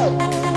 Oh.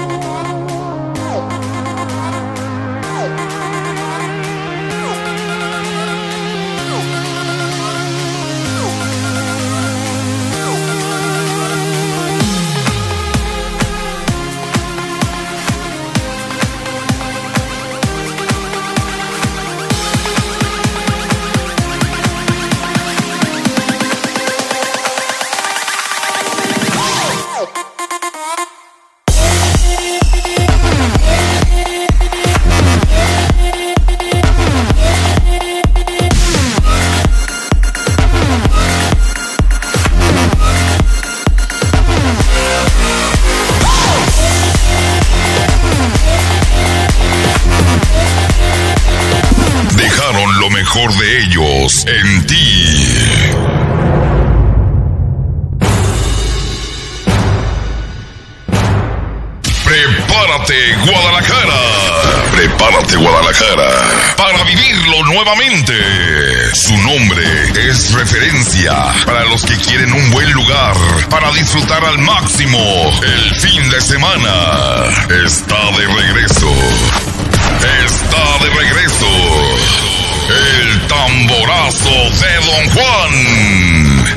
Disfrutar al máximo el fin de semana. Está de regreso. Está de regreso. El tamborazo de Don Juan.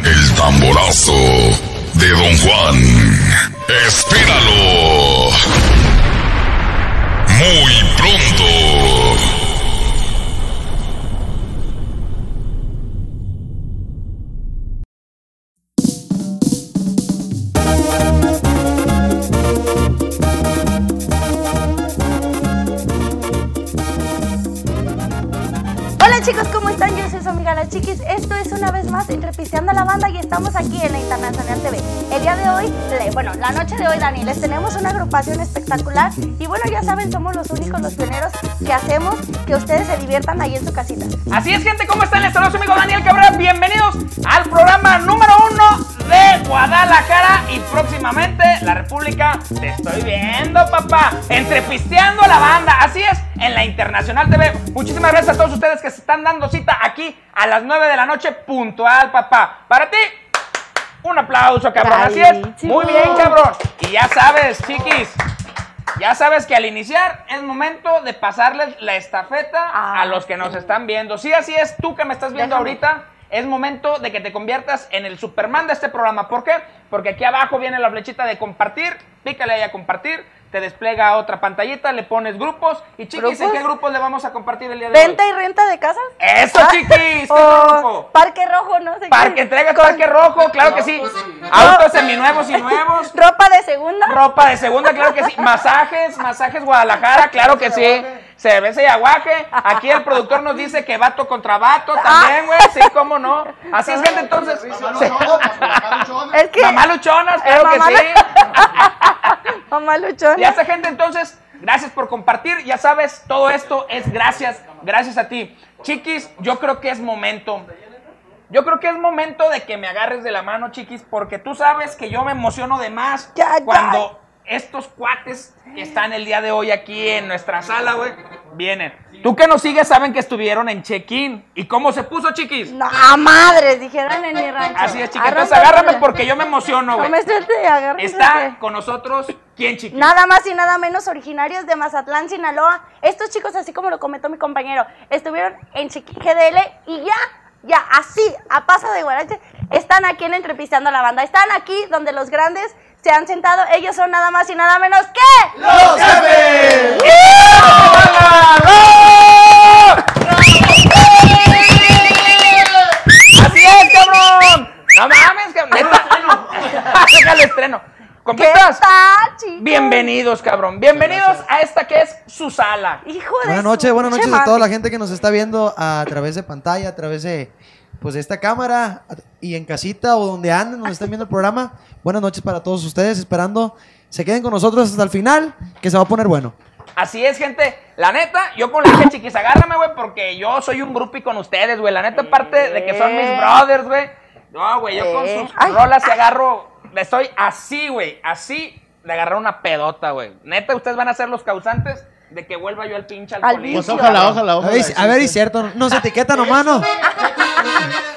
El tamborazo de Don Juan. Espéralo. Muy pronto. Y estamos aquí en la Internacional TV. El día de hoy, bueno, la noche de hoy, Dani, les tenemos una agrupación espectacular. Y bueno, ya saben, somos los únicos, los pioneros que hacemos que ustedes se diviertan ahí en su casita. Así es, gente, ¿cómo están? Les saluda su amigo Daniel Cabrera. Bienvenidos al programa número uno de Guadalajara y próximamente la República. Te estoy viendo, papá. Entrepisteando a la banda. Así es, en la Internacional TV. Muchísimas gracias a todos ustedes que se están dando cita aquí a las 9 de la noche, puntual, papá. Para ti, un aplauso, cabrón. Así es. Muy bien, cabrón. Y ya sabes, chiquis. Ya sabes que al iniciar es momento de pasarles la estafeta Ah, a los que nos están viendo. Sí, así es, tú que me estás viendo Déjame. ahorita, es momento de que te conviertas en el Superman de este programa. ¿Por qué? Porque aquí abajo viene la flechita de compartir, pícale ahí a compartir, te despliega otra pantallita, le pones grupos y chiquis, ¿en qué grupos le vamos a compartir el día de ¿Venta hoy? y renta de casas? ¡Eso, Ah, chiquis! Parque rojo, no sé Parque, qué. entrega Con parque rojo, claro que sí. Autos seminuevos y nuevos. Ropa de segunda. Ropa de segunda, claro que sí. Masajes, masajes Guadalajara, claro que sí. Cerveza y aguaje. Aquí el productor nos dice que vato contra vato también, güey. Sí, cómo no. Así es, gente, entonces. Es que. Mamá luchonas, claro que sí. Mamá luchona. Ya está, gente, entonces. Gracias por compartir. Ya sabes, todo esto es gracias, gracias a ti. Chiquis, yo creo que es momento. Yo creo que es momento de que me agarres de la mano, chiquis, porque tú sabes que yo me emociono de más Ya, ya. cuando estos cuates que están el día de hoy aquí en nuestra sala, güey, vienen. Tú que nos sigues saben que estuvieron en check-in. ¿Y cómo se puso, chiquis? No, madres, dijeron en mi rancho. Así es, chiquis. Entonces agárrame porque yo me emociono, No güey. me suelte. Está con nosotros, ¿quién, chiquis? Nada más y nada menos originarios de Mazatlán, Sinaloa. Estos chicos, así como lo comentó mi compañero, estuvieron en Chiqui GDL y ya, ya, así, a paso de guarache, están aquí en Entrepisteando a la Banda. Están aquí donde los grandes se han sentado. Ellos son nada más y nada menos que... ¡Los jefes! ¡Así es, cabrón! ¡No mames, cabrón! ¡Neta! El estreno. ¿Cómo ¿Qué estás? tal, chicos? Bienvenidos, cabrón. Bienvenidos a esta que es su sala. Hijo de Buenas noches, buenas noches a toda la gente que nos está viendo a través de pantalla, a través de pues esta cámara y en casita o donde anden, donde estén viendo el programa. Buenas noches para todos ustedes, esperando se queden con nosotros hasta el final, que se va a poner bueno. Así es, gente. La neta, yo con la dije, chiquis, agárrame, güey, porque yo soy un grupi con ustedes, güey. La neta, aparte de que son mis Eh. brothers, güey. No, güey, yo con Eh. sus Ay. rolas y agarro. Estoy así, güey, así de agarrar una pedota, güey. Neta, ustedes van a ser los causantes de que vuelva yo al pinche Al. Pues ojalá, ojalá, A ojalá. ver, y- a ver, y cierto, nos etiquetan nomás, ¿no?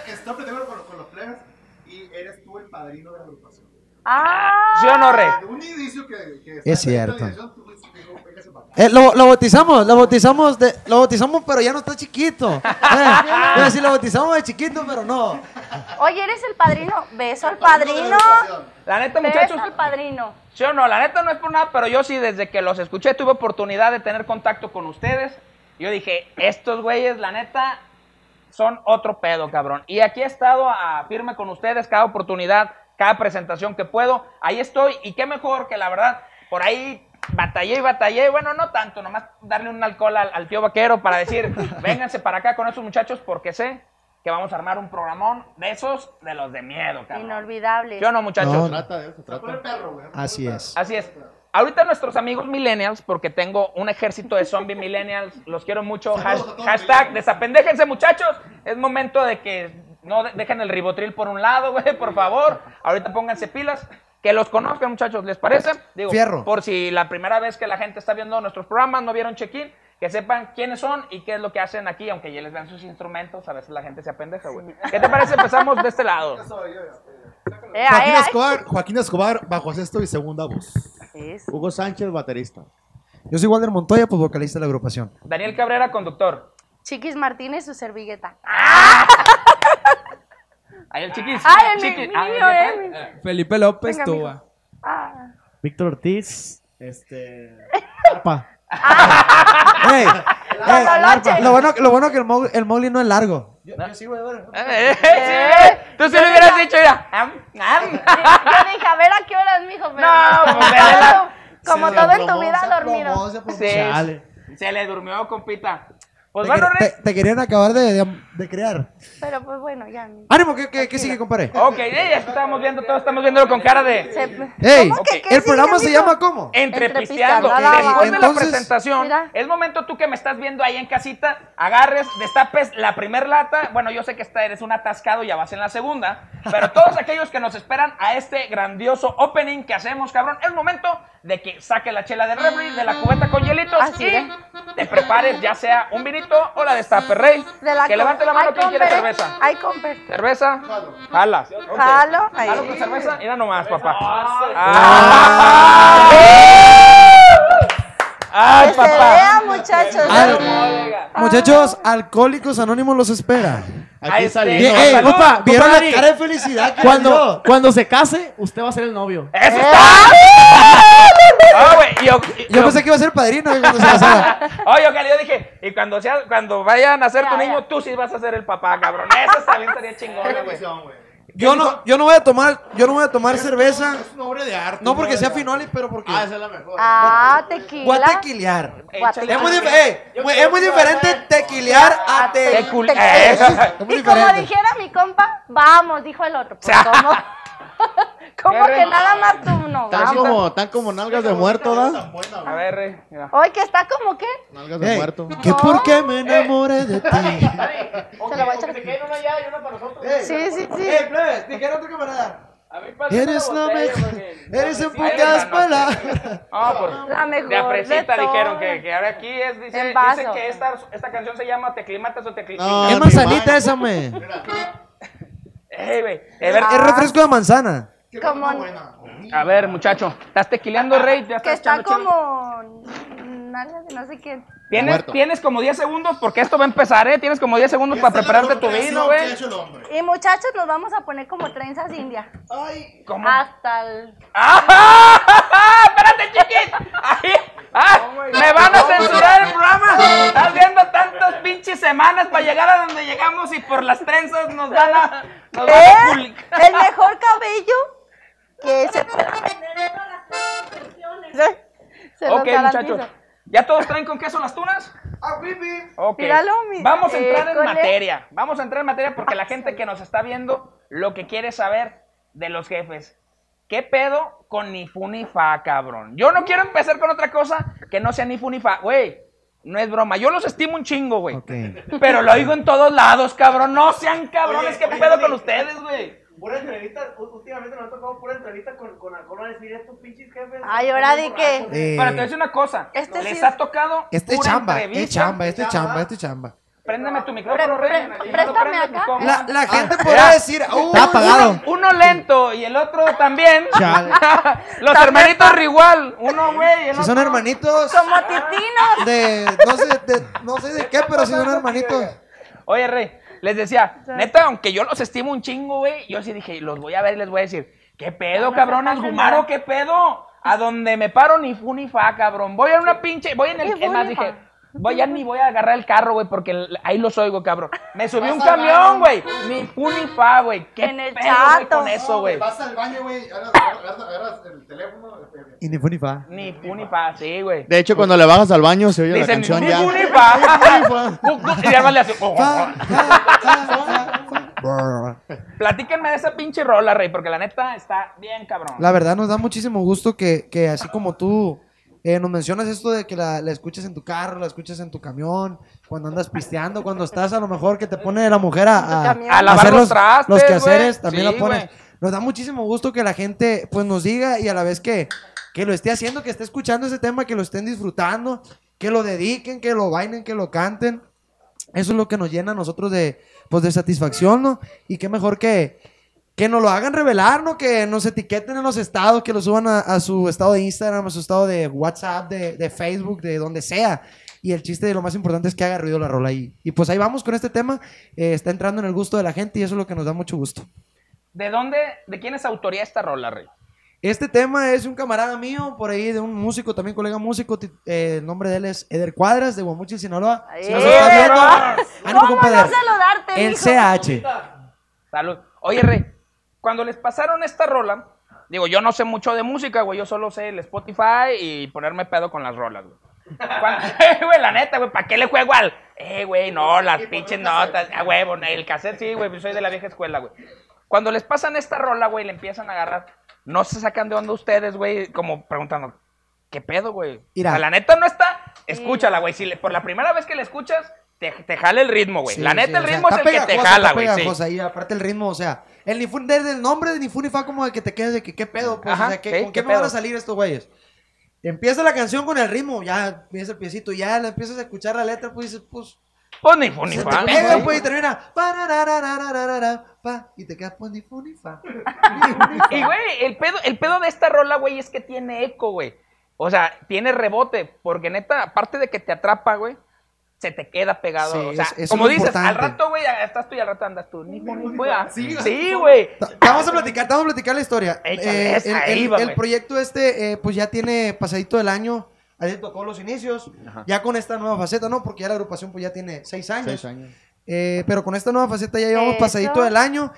Está primero con, con los plebes. eres tú el padrino de la agrupación. Ah. ¿Sí o no? De un inicio que, que Es está cierto. dirección, tú fuiste, dijo, "Véngase para acá". Eh, lo, lo bautizamos, lo bautizamos, de, lo bautizamos, pero ya no está chiquito. Eh, a decir, lo bautizamos de chiquito, pero no. Oye, eres el padrino. Beso al Padrino la neta, Beso muchachos, al padrino. ¿sí o no? La neta no es por nada, pero yo sí, desde que los escuché, tuve oportunidad de tener contacto con ustedes. Yo dije, estos güeyes, la neta, son otro pedo, cabrón. Y aquí he estado a firme con ustedes cada oportunidad, cada presentación que puedo. Ahí estoy, y qué mejor que la verdad, por ahí batallé y batallé. Bueno, no tanto, nomás darle un alcohol al, al tío vaquero para decir, vénganse para acá con esos muchachos, porque sé que vamos a armar un programón de esos, de los de miedo, cabrón. Inolvidable. ¿Sí o no, muchachos? No. Trata de eso, trata. perro, güey. Así es. Así es. Ahorita nuestros amigos millennials, porque tengo un ejército de zombie millennials, los quiero mucho. Has- hashtag, desapendéjense muchachos. Es momento de que no de- dejen el ribotril por un lado, güey, por favor. Ahorita pónganse pilas. Que los conozcan, muchachos, ¿les parece? Digo, Fierro. por si la primera vez que la gente está viendo nuestros programas no vieron check-in, que sepan quiénes son y qué es lo que hacen aquí, aunque ya les dan sus instrumentos, a veces la gente se apendeja, güey. ¿Qué te parece? Empezamos de este lado. Soy yo, yo. Eh, Joaquín eh, Escobar, Joaquín Escobar, bajo sexto y segunda voz. Hugo Sánchez, baterista. Yo soy Walter Montoya, pues vocalista de la agrupación. Daniel Cabrera, conductor. Chiquis Martínez, su servilleta. Ahí el chiquis. Ay, el Chiquis. mi- Ah, mío, ¿ya eh, mi- Felipe López Tuba. Ah. Víctor Ortiz, este. Arpa. ¡Ey! ¡Ey! Tololoche. Lo bueno, lo bueno que el, Mowgli- el Mowgli no es largo. Yo, yo sí, güey, güey. Eh, eh, sí, Tú sí lo hubieras dicho, mira. Am, am. Yo dije, a ver a qué horas, mijo. Pero No, pues, como, vela. como Se todo en tu vida dormido. se. Sí. Se le durmió, compita. Pues Te, bueno, quer- te- te querían acabar de, de- de crear. Pero pues bueno, ya. Ánimo, ¿qué, qué, qué sigue, compadre? Ok, ya estamos viendo, todos estamos viéndolo con cara de. Se- ¡Ey! ¿Cómo que qué ¿El programa se llama cómo? Entrepisteando. La Después de la Entonces, presentación, mira. es momento tú que me estás viendo ahí en casita, agarres, destapes la primer lata. Bueno, yo sé que esta eres un atascado, ya vas en la segunda. Pero todos aquellos que nos esperan a este grandioso opening que hacemos, cabrón, es momento de que saque la chela del refri, de la cubeta con hielitos Así y es. te prepares ya sea un vinito o la destape, rey. De la que levante la mano quien quiere cerveza. Ay, comper. ¿Cerveza? Jala. Ok. Jalo. Ahí. Jalo con cerveza. Mira nomás, papá. Ah. ¡Ay, Que se papá! vea, muchachos. Al- muchachos, Alcohólicos Anónimos los espera. Ahí Aquí está. saliendo. Bien, ¡Ey, salud. ¿Vieron la cara de felicidad que Cuando, cuando se case, usted va a ser el novio. ¡Eso está! Ah, güey, yo, Yo pensé que iba a ser padrino eh, cuando se casara. Oye, Ojalá, yo dije, y cuando sea, cuando vayan a ser tu ya. niño, tú sí vas a ser el papá, cabrón. Eso también estaría chingón, güey. Yo no, yo no voy a tomar, yo no voy a tomar cerveza. Es un hombre de arte. No porque sea finoli, pero porque. Ah, esa es la mejor. Ah, voy a tequila. tequilear. Es muy, muy- es muy diferente tequilear a te. Qué cool. Te- Eh, Es muy Y como dijera mi compa, vamos, dijo el otro. Pues, ¿cómo? ¿Cómo Qué que nada más tú no? Vamos. como, tan como nalgas de muerto, ¿da? A ver, rey. mira. Hoy que está como que Nalgas de Ey, muerto. que por qué me enamoré de ti. se lo voy a echar. Sí, sí, sí. Ey, plebes, dijera otro camarada. A mí pásame Eres la botella, mejor. porque- Eres en pocas palabras. No, por, La mejor de de dijeron todas. que, que ahora aquí es, dice, En vaso. dice que esta, esta canción se llama Te climatas o te climatas. No. Es mi manzanita esa, me. Ey, güey. A ver, Es refresco de manzana. Qué Como- cosa buena. a ver, muchacho. ¿Estás tequileando, Rey? ¿Ya Que estás está echando chela? como. Nalgas de no sé quién. ¿Tienes, tienes como 10 segundos porque esto va a empezar, ¿eh? Tienes como 10 segundos para prepararte tu vino, güey. Y muchachos, nos vamos a poner como trenzas india. Ay, ¿Cómo? Hasta el. ¡Ah! ¡Espérate, chiquis! Ahí. ¡Ah! ¡Me van a censurar el programa! Estás viendo tantas pinches semanas para llegar a donde llegamos y por las trenzas nos van a. Nos van a ¿Eh? publicar. El mejor cabello que se pueda tener en todas las producciones. Se Ok, muchachos. ¿Ya todos traen con queso las tunas? ah, pipi. Ok. Míralo, mi- Vamos a entrar en materia. Vamos a entrar en materia porque la gente que nos está viendo lo que quiere saber de los jefes. ¿Qué pedo con ni fu ni fa, cabrón? Yo no quiero empezar con otra cosa que no sea ni fu ni fa. Güey, no es broma. Yo los estimo un chingo, güey. Ok. Pero lo oigo en todos lados, cabrón. No sean cabrones. Oye, ¿Qué oye, pedo oye. con ustedes, güey? Pura entrevista, últimamente nos ha tocado pura entrevista con, con alcohol a decir estos pinches jefes. Ay, ahora di que. Eh, Pero te voy a decir una cosa. Este Les sí ha tocado Este es pura chamba, es entrevista. chamba, este es chamba, este es chamba. Préndeme tu micrófono, Pre- Rey. pre- Si no préstame acá. La, la gente Ah, podrá ya. decir, "Uy, Está apagado. Uno, uno lento y el otro también. Chale. Los hermanitos Rigual. Uno, güey. y el Si son hermanitos Como titinos. de no sé de, no sé de qué, pero si son hermanitos. Oye, Rey, les decía, neta, aunque yo los estimo un chingo, güey, yo sí dije, los voy a ver y les voy a decir, ¿qué pedo, cabrones? Gumaro, ¿qué pedo? A donde me paro ni fu ni fa, cabrón. Voy a una pinche, voy en el, es más, dije, ya ni voy a agarrar el carro, güey, porque ahí los oigo, cabrón. Me subí un camión, güey, ni fu ni fa, güey. ¿Qué En el pedo, con eso, güey? Vas al baño, güey, agarras, el teléfono. Y ni fu ni fa. Ni fu ni fa, sí, güey. De hecho, cuando le bajas al baño se oye la Dicen, canción ni ya. fu ni fa. Y además le hace, oh, oh, oh. Platíquenme de esa pinche rola, Rey, porque la neta está bien cabrón. La verdad nos da muchísimo gusto que, que así como tú eh, nos mencionas esto de que la, la escuches en tu carro, la escuches en tu camión, cuando andas pisteando, cuando estás a lo mejor que te pone la mujer a, a, camión. A lavar hacer los los, trastes, los quehaceres, también Sí, la pones. Nos da muchísimo gusto que la gente pues nos diga y a la vez que, que lo esté haciendo, que esté escuchando ese tema, que lo estén disfrutando, que lo dediquen, que lo bailen, que lo canten. Eso es lo que nos llena a nosotros de, pues, de satisfacción, ¿no? Y qué mejor que, que nos lo hagan revelar, ¿no? Que nos etiqueten en los estados, que lo suban a, a su estado de Instagram, a su estado de WhatsApp, de, de Facebook, de donde sea. Y el chiste de lo más importante es que haga ruido la rola ahí. Y pues ahí vamos con este tema. Eh, está entrando en el gusto de la gente y eso es lo que nos da mucho gusto. ¿De dónde, de quién es autoría esta rola, Rey? Este tema es un camarada mío, por ahí de un músico, también colega músico. eh, el nombre de él es Eder Cuadras, de Guamuchil, Sinaloa. Si nos ¡Eh, está viendo, ánimo, ¿Cómo compadre. no saludarte, El? CH. Salud. Oye, Rey, cuando les pasaron esta rola, digo, yo no sé mucho de música, güey, yo solo sé el Spotify y ponerme pedo con las rolas, güey. Cuando- Eh, güey, la neta, güey, ¿para qué le juego al? Eh, güey, no, las pinches notas, a huevo, el cassette sí, güey, pues soy de la vieja escuela, güey. Cuando les pasan esta rola, güey, le empiezan a agarrar, no se sacan de onda ustedes, güey, como preguntando, ¿qué pedo, güey? Mira. O sea, la neta no está, escúchala, güey, si le- por la primera vez que la escuchas, te, te jala el ritmo, güey. Sí, la neta, sí, el o sea, ritmo es el que te jala, güey, sí. Y aparte el ritmo, o sea, el desde el nombre de ni fu ni fa como de que te quedes de que qué pedo, pues, Ajá, o sea, ¿con qué, qué me van pedo. a salir estos güeyes? Empieza la canción con el ritmo, ya empieza el piecito, ya la empiezas a escuchar la letra, pues dices, pues, Pues ni fu ni se fa, te pega, güey. pues, y termina, pa, y te quedas, pues, ni fu ni fa. Y, güey, el pedo, el pedo de esta rola, güey, es que tiene eco, güey. O sea, tiene rebote. Porque neta, aparte de que te atrapa, güey, se te queda pegado. Sí, o sea, es- como es dices, al rato, güey, estás tú y al rato andas tú. Ni fu ni fa. Sí, güey. Vamos a platicar, vamos a platicar la historia. Échale Eh, esa, el, ahí el- va, el güey. proyecto este, eh, pues ya tiene pasadito el año. Ahí le tocó los inicios. Ya con esta nueva faceta, ¿no? Porque ya la agrupación pues ya tiene seis años. Seis años. Eh, pero con esta nueva faceta ya llevamos Eso. pasadito del año.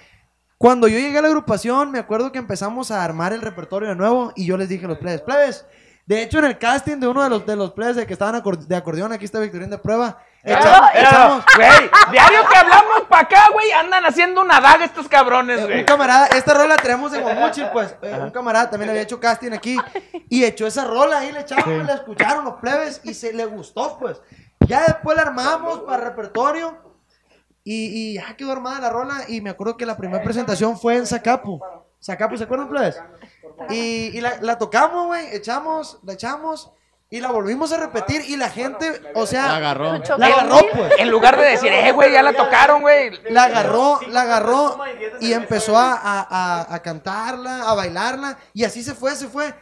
Cuando yo llegué a la agrupación, me acuerdo que empezamos a armar el repertorio de nuevo y yo les dije a los plebes, plebes, de hecho en el casting de uno de los, de los plebes de que estaban de acordeón, aquí está Victorín de prueba, Pero, echa- pero, echamos- Güey, diario que hablamos para acá, güey, andan haciendo una daga estos cabrones, Eh, güey. un camarada, esta rola la traemos de Guamuchil, pues. eh, un camarada también había hecho casting aquí y echó esa rola ahí, le echamos, la escucharon los plebes y se le gustó, pues. Ya después la armamos para repertorio y, y ya quedó armada la rola. Y me acuerdo que la primera presentación fue en Zacapu. Zacapu, ¿se acuerdan, plebes? Y, y la, la tocamos, güey, echamos, la echamos y la volvimos a repetir y la gente, o sea, La agarró. la agarró, pues. En lugar de decir, eh, güey, ya la tocaron, güey. La agarró, la agarró y empezó a, a- a- a cantarla, a bailarla y así se fue, se fue.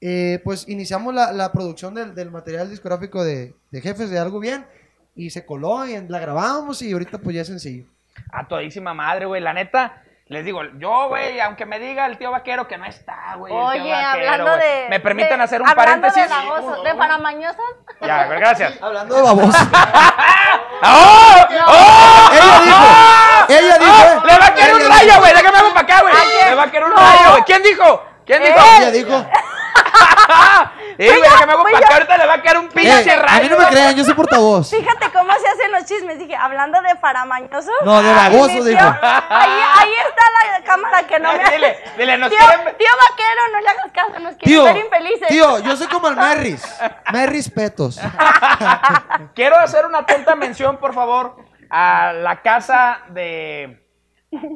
Eh, pues iniciamos la, la producción del, del material discográfico de, de Jefes de Algo Bien y se coló y la grabamos y ahorita pues ya es sencillo. A todísima madre, güey. La neta, les digo, yo, güey, aunque me diga el tío vaquero que no está, güey. el tío Oye, vaquero, hablando güey. de. ¿Me permiten de- hacer un hablando paréntesis? De, baboso, de paramañosas. Ya, gracias. Hablando de baboso. ¡Oh! ¡Oh! ella dijo, ella dijo, ¡Oh! ¡Le va a caer un rayo, güey! ¡Déjame hago para acá, güey! ¡Le va a caer un No. rayo, güey! ¿Quién dijo? ¿Quién dijo? Ella dijo, ¡Eh, güey! ¡Déjame hago fui para! Ahorita le va a caer un "Eh, pinche rayo. a mí no me crean, yo soy portavoz. Fíjate cómo se hacen los chismes. Dije, hablando de paramañosos. No, de tío, dijo. Ahí, ahí está la cámara que no me Dile, dile, nos tío, quieren- tío vaquero, no le hagas caso, nos quieren Tío, ver infelices. tío, yo soy como el Merris. Merris Petos. Quiero hacer una atenta mención, por favor, a la casa de.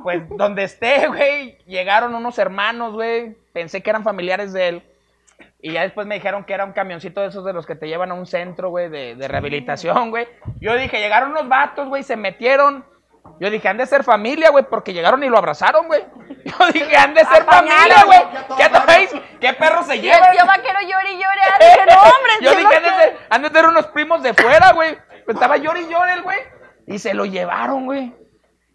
Pues donde esté, güey. Llegaron unos hermanos, güey. Pensé que eran familiares de él. Y ya después me dijeron que era un camioncito de esos de los que te llevan a un centro, güey, de, de rehabilitación, güey. Yo dije, llegaron unos vatos, güey, se metieron. Yo dije, han de ser familia, güey, porque llegaron y lo abrazaron, güey. Yo dije, han de ser familia, güey. ¿Qué traéis? ¿Qué perros se Y el llevan? tío vaquero llore y llore. ah, Dije, no, hombre, Yo dije, han de, ser, han de ser unos primos de fuera, güey. Estaba llore y llore el güey. Y se lo llevaron, güey.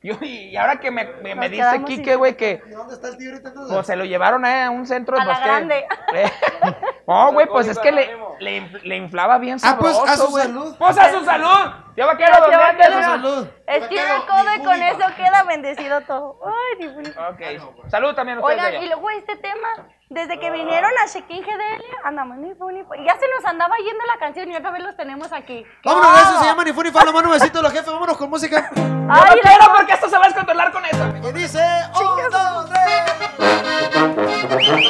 Yo, y ahora que me, me, me dice Quique, güey, que ¿Y dónde está el tío ahorita entonces? pues se lo llevaron a un centro de A la basquet. grande. No, güey, pues es que le, le, le inflaba bien Ah, pues, sabroso, a su güey. salud. Pues a su salud. Yo vaquero, ¿dónde vaquero. andas? Salud. Estira el codo y con eso queda bendecido todo. Ay, ni bonito. Ok, salud también a ustedes. Oigan, y luego este tema, desde que vinieron a Shekin GDL, andamos ni fu ni fu. Ya se nos andaba yendo la canción y otra vez los tenemos aquí. Vámonos, eso se llama ni fu ni fa, lo mano besito de los jefes, vámonos con música. Yo Ay, vaquero, porque esto se va a descontrolar con eso. Y dice, un, dos, tres.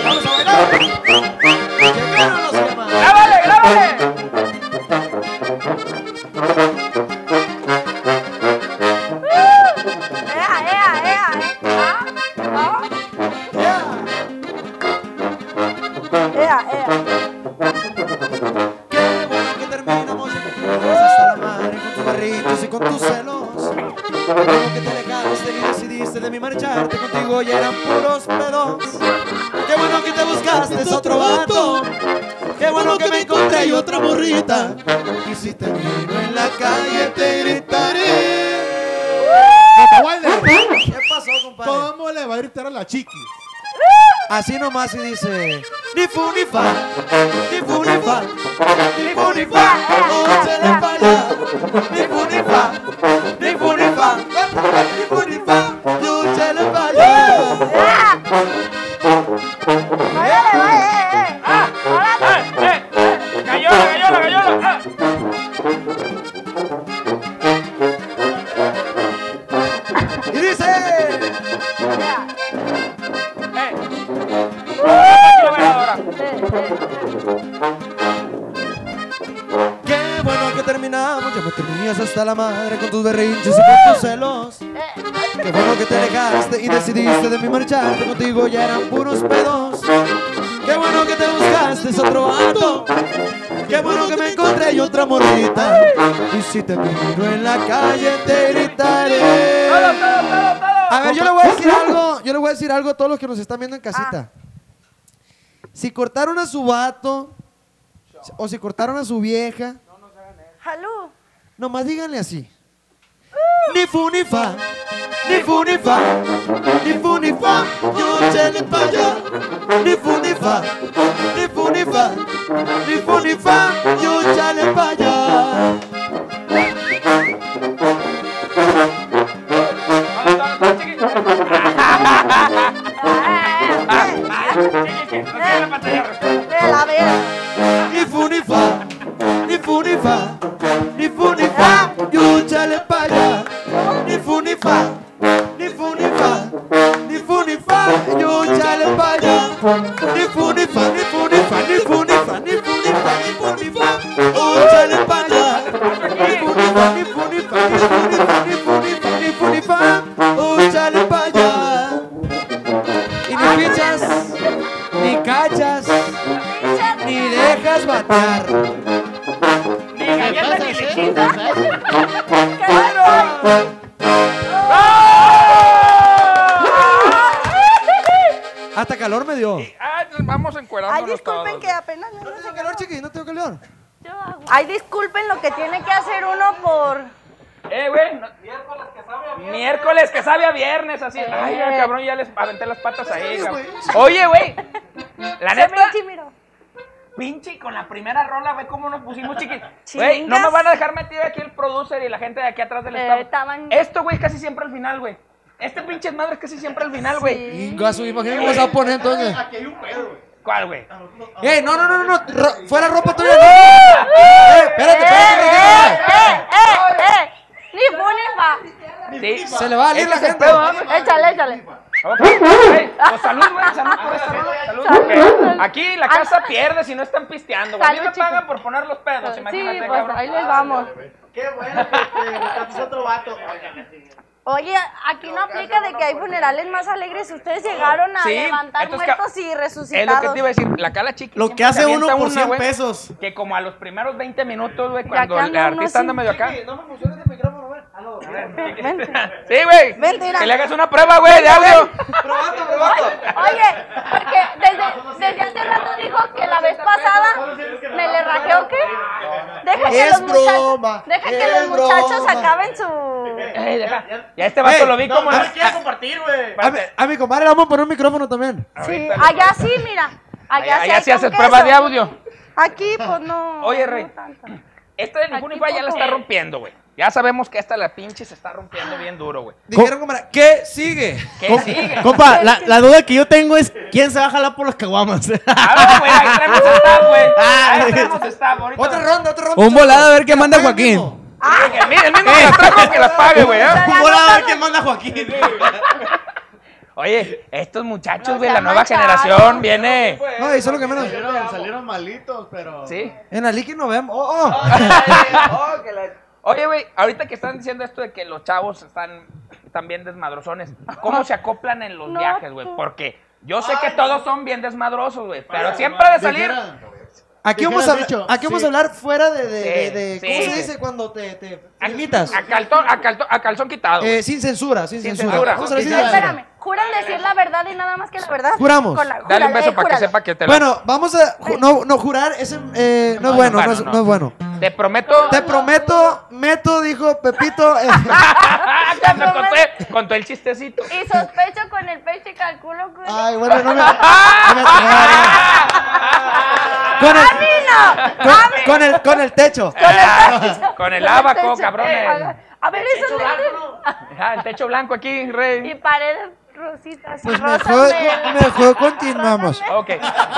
Vamos a bailar. Llegaron los gemas. ¡Grábale, grábale! Con tus celos. Qué bueno que te alejaste y decidiste de mí marcharte contigo y eran puros pedos. Qué bueno que te buscaste otro vato. Qué bueno que me encontré y otra morrita. Y si te miro en la calle te gritaré. ¿Qué pasó, compadre? ¿Cómo le va a gritar a la chiqui? Así nomás y dice Ni fu ni fa, ni fu ni fa, ni fu ni fa, échale pa' allá. Ni fu ni fa, ni fu ni fa, ni fu ni fa, tus berrinches y con tus celos. Qué bueno que te alejaste y decidiste de mí marcharte contigo, ya eran puros pedos. Qué bueno que te buscaste otro vato. Qué bueno que me encontré y otra morrita. Y si te miro en la calle te gritaré. A ver, yo le voy a decir algo, yo le voy a decir algo a todos los que nos están viendo en casita. Si cortaron a su vato o si cortaron a su vieja, ¡Salud! nomás díganle así. Ni fu ni fa, ni fu ni fa, ni fu ni fa, yo chele pa' allá. Ni fu ni fa, ni fu ni fa, ni fu ni fa, yo chale pa' allá. Vamos, vamos, chiqui. Ah, chiqui, chiqui, no tiene la pantalla. De la vera. Ni fu ni fa, ni fu ni fa, ni fu ni fa, yo chale pa' allá. Ni fu ni fa, ni fu ni fa, ni fu ni fa, yo chale pa' allá. Ni fu ni fa, ni fu ni fa, ni fu ni fa, ni fu ni fa, ni fu ni fa, yo chale pa' allá. Ni fu ni fa, ni fu ni fa, ni fu ni fa, ni fu ni fa, ni fu ni fa, yo chale pa' allá. Y ni pichas, ni cachas, ni dejas batear. Ni galletas ni lechitas. Hasta calor me dio. Ah, vamos Ay, encuerándonos disculpen todos. que apenas... ¿No tengo calor, chiqui? ¿No tengo calor? Ay, disculpen lo que tiene que hacer uno por... Eh, güey. no- Miércoles que sabe a viernes, así. Ay, ya, cabrón, ya les aventé las patas ahí, cabrón. Oye, güey. La neta, pinche, con la primera rola, güey, cómo nos pusimos chiquis. Güey, no me van a dejar metido aquí el producer y la gente de aquí atrás del Eh, Esto, güey, casi siempre al final, güey. Este pinche madre es casi siempre al final, güey. Ingazo, imagínate cómo se va a poner entonces. Aquí hay un pedo, güey. ¿Cuál, güey? ¡Ey, no, no, no, no! no, ro- ¡Fuera ropa tuya! ¡No! ¡Eh, espérate, espérate! ¡Eh, espérate. eh, eh, eh! Ni fu ni fa. Sí. Se le va a salir la Ese es el gente. pedo, ¿ah, güey? Échale, échale. Ok. Pues salud, güey, salud por esta rola, salud. porque aquí la casa pierde si no están pisteando, güey. A mí Salud, me pagan por poner los pedos, Sí, imagínate, pues cabrón. ahí les vamos. Qué bueno que te buscaste otro vato. Oye, aquí no aplica de que hay funerales más alegres. Ustedes llegaron a Sí, levantar entonces, muertos y Es resucitados. lo que te iba a decir, la cala chiqui. Lo siempre que hace uno por una, 100 güey, pesos. Que como a los primeros 20 minutos, güey, cuando el anda uno artista anda así. medio acá. No me emociones el micrófono, Sí, güey. Mentira. Que le hagas una prueba, güey, de audio. Probato, probato. Oye, porque desde, desde hace rato dijo que la vez pasada me le rajé o qué. Deja que los muchachos, deja que los muchachos acaben su. Ey, deja. Ya este vato Ey, lo vi No, como. no se quiere compartir, güey. A mi, a mi compadre le vamos a poner un micrófono también. Sí, allá sí, mira. Allá, Allá sí, allá hay sí con haces queso. prueba de audio. Aquí, pues no. Oye, Rey. no tanto. De Aquí Unify ya la poco. está rompiendo, güey. Ya sabemos que esta la pinche se está rompiendo bien duro, güey. Dijeron, compadre, ¿qué sigue? ¿Qué sigue? Compa, la, la duda que yo tengo es quién se va a jalar por los caguamas. Ah, güey, ahí traemos staff, güey. Ah, Ahí traemos staff, ahorita. Otra ronda, otra ronda. Un volado a ver qué manda Joaquín. mismo. Sí, El mi- el mismo que las trajo que las pague, güey. ¿eh? Un volado a ver quién manda Joaquín. Oye, estos muchachos, No güey, sean la nueva generación viene. No, eso es lo que menos. Salieron, salieron malitos, pero. Sí. En la Liqui no vemos. Oh, oh. Oye, güey, ahorita que están diciendo esto de que los chavos están, están bien desmadrosones, ¿cómo se acoplan en los No, viajes, güey? Porque yo sé que todos son bien desmadrosos, güey, pero siempre de salir... Aquí ¿Qué vamos, a, dicho? aquí vamos Sí. a hablar fuera de, de, Sí, de- de- sí, ¿cómo se dice cuando te, te A, limitas? a calzón, a, calzón, a calzón quitado. Eh, sin censura, sin, Sin censura. censura. Vamos a ver Sin. Espérame, juran decir la verdad y nada más que la verdad. Juramos. Con la- Dale un beso para que sepa que te lo... Bueno, vamos a. ju- No, no jurar, ese eh, no es bueno, no, es, no es bueno. Te prometo... Te prometo, meto, dijo Pepito. eh, Cuando conté, contó el chistecito. Y sospecho con el pecho y calculo que. ay, bueno, no me. no me- con el, ¡A mí no! con, con el, con el techo. Con el abaco, techo. cabrones. Eh, A ver, eso Ah, el techo blanco aquí, Y Rey. paredes rositas. y Pues mejor, mejor continuamos. Ok,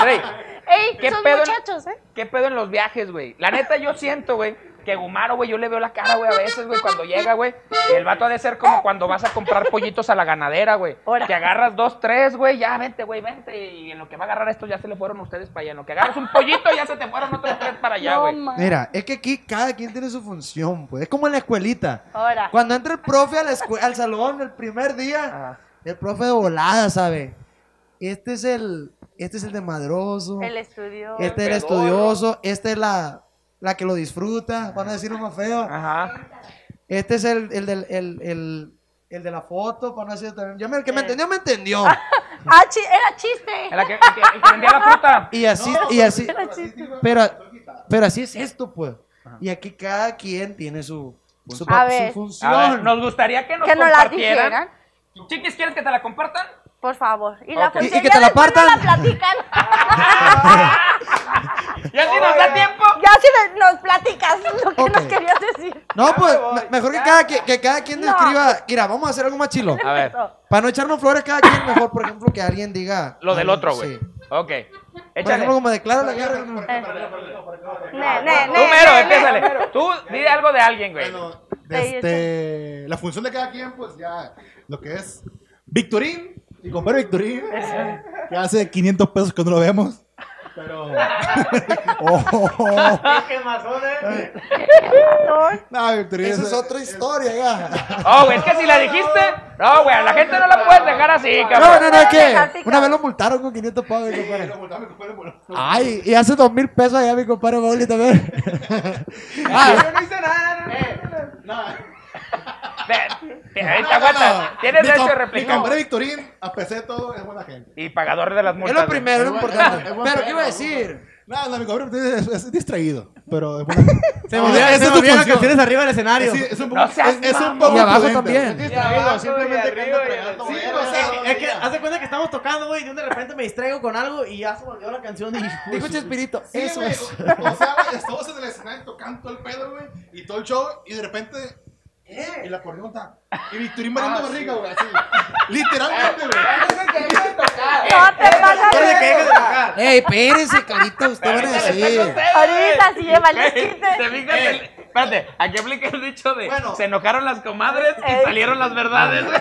Rey. Ey, ¿Qué son pedo en- muchachos, ¿eh? ¿Qué pedo en los viajes, güey? La neta, yo siento, güey, que Gumaro, güey, yo le veo la cara, güey, a veces, güey, cuando llega, güey. El vato ha de ser como cuando vas a comprar pollitos a la ganadera, güey. Que agarras dos, tres, güey, ya, vente, güey, vente. Y en lo que va a agarrar esto ya se le fueron ustedes para allá. En lo que agarras un pollito ya se te fueron otros tres para allá, güey. Mira, es que aquí cada quien tiene su función, pues. Es como en la escuelita. Ahora. Cuando entra el profe a la al salón el primer día, el profe de volada, ¿sabe? Este es el, este es el de madroso. El estudio. Este es el estudioso, esta es la, la que lo disfruta, van a decirlo más feo. Ajá. Este es el, el, del, el, el, el de la foto, para no decirlo también. Ya me- el que me entendió, me entendió. Ah, chi- era chiste. El que, el que- el que vendía la fruta. Y así, y así, Era pero, pero así es esto, pues. Y aquí cada quien tiene su, su, A su ver. función. A ver, nos gustaría que nos Que nos la compartieran. dijeran. Chiquis, ¿quieres que te la compartan? Por favor. Y la Ok. función Y- y que ya te la partan. la platican. ¿Y así nos da tiempo? ya si nos platicas lo que Ok. nos querías decir. No, pues, me- mejor que cada, quien- que cada quien No. describa. Mira, vamos a hacer algo más chilo. A ver, Para no echarnos flores cada quien, mejor, por ejemplo, que alguien diga. lo del otro, güey. sí. Ok. Por Échale. ejemplo, como declara la guerra. ¿no? Ne, ne, Tú, mero, empiézale. Tú, di algo de alguien, güey. Bueno, desde la función de cada quien, pues ya lo que es Victorín, y compadre Victorín, que hace 500 pesos que no lo vemos. Pero. oh, oh, oh. ¿Qué eh? No, Victorín Esa es otra historia, ya. Oh, güey, es que si la dijiste. No, güey, a la gente no la puedes dejar así, No, cabrón. no, no, que picado. una vez lo multaron con 500 pavos, mi compadre. Lo multamos, mi compadre, bueno. Ay, y hace 2 mil pesos allá mi compadre Boli también. Ah, Yo no hice nada, no. No. ve- ve, Ahorita aguanta. Tienes Mi derecho de Mi replicar. compadre Victorín, a pesar de todo, es buena gente. Y pagador de las Es multas. lo güey. primero, lo Es buen- importante. es Pero, ¿qué iba a decir? No, no, mi compadre es, es distraído, pero es buena. Se No, se es olvidan las canciones arriba del escenario. Sí, es un No poco, seas es, es un poco Y abajo prudente. también. Es distraído, abajo simplemente arriba así, huevos o sea, Es que hace cuenta que estamos tocando, güey, y de repente me distraigo con algo y ya se me olvidó la canción y Dijo Chespirito, Sí, eso es. O, o sea, güey, estamos en el escenario tocando todo el pedo, güey, y todo el show, y de repente. Y la acordeón está. Y Victorín variando barriga, güey, así. Literalmente, güey. No te pases Ponle que dejes de tocar. Ey, espérense, carita, usted van a decir. Ahorita sí lleva el chiste. ¿Te fijas? el- Espérate, aquí aplica el dicho de Bueno. se enojaron las comadres y Ey. salieron las verdades.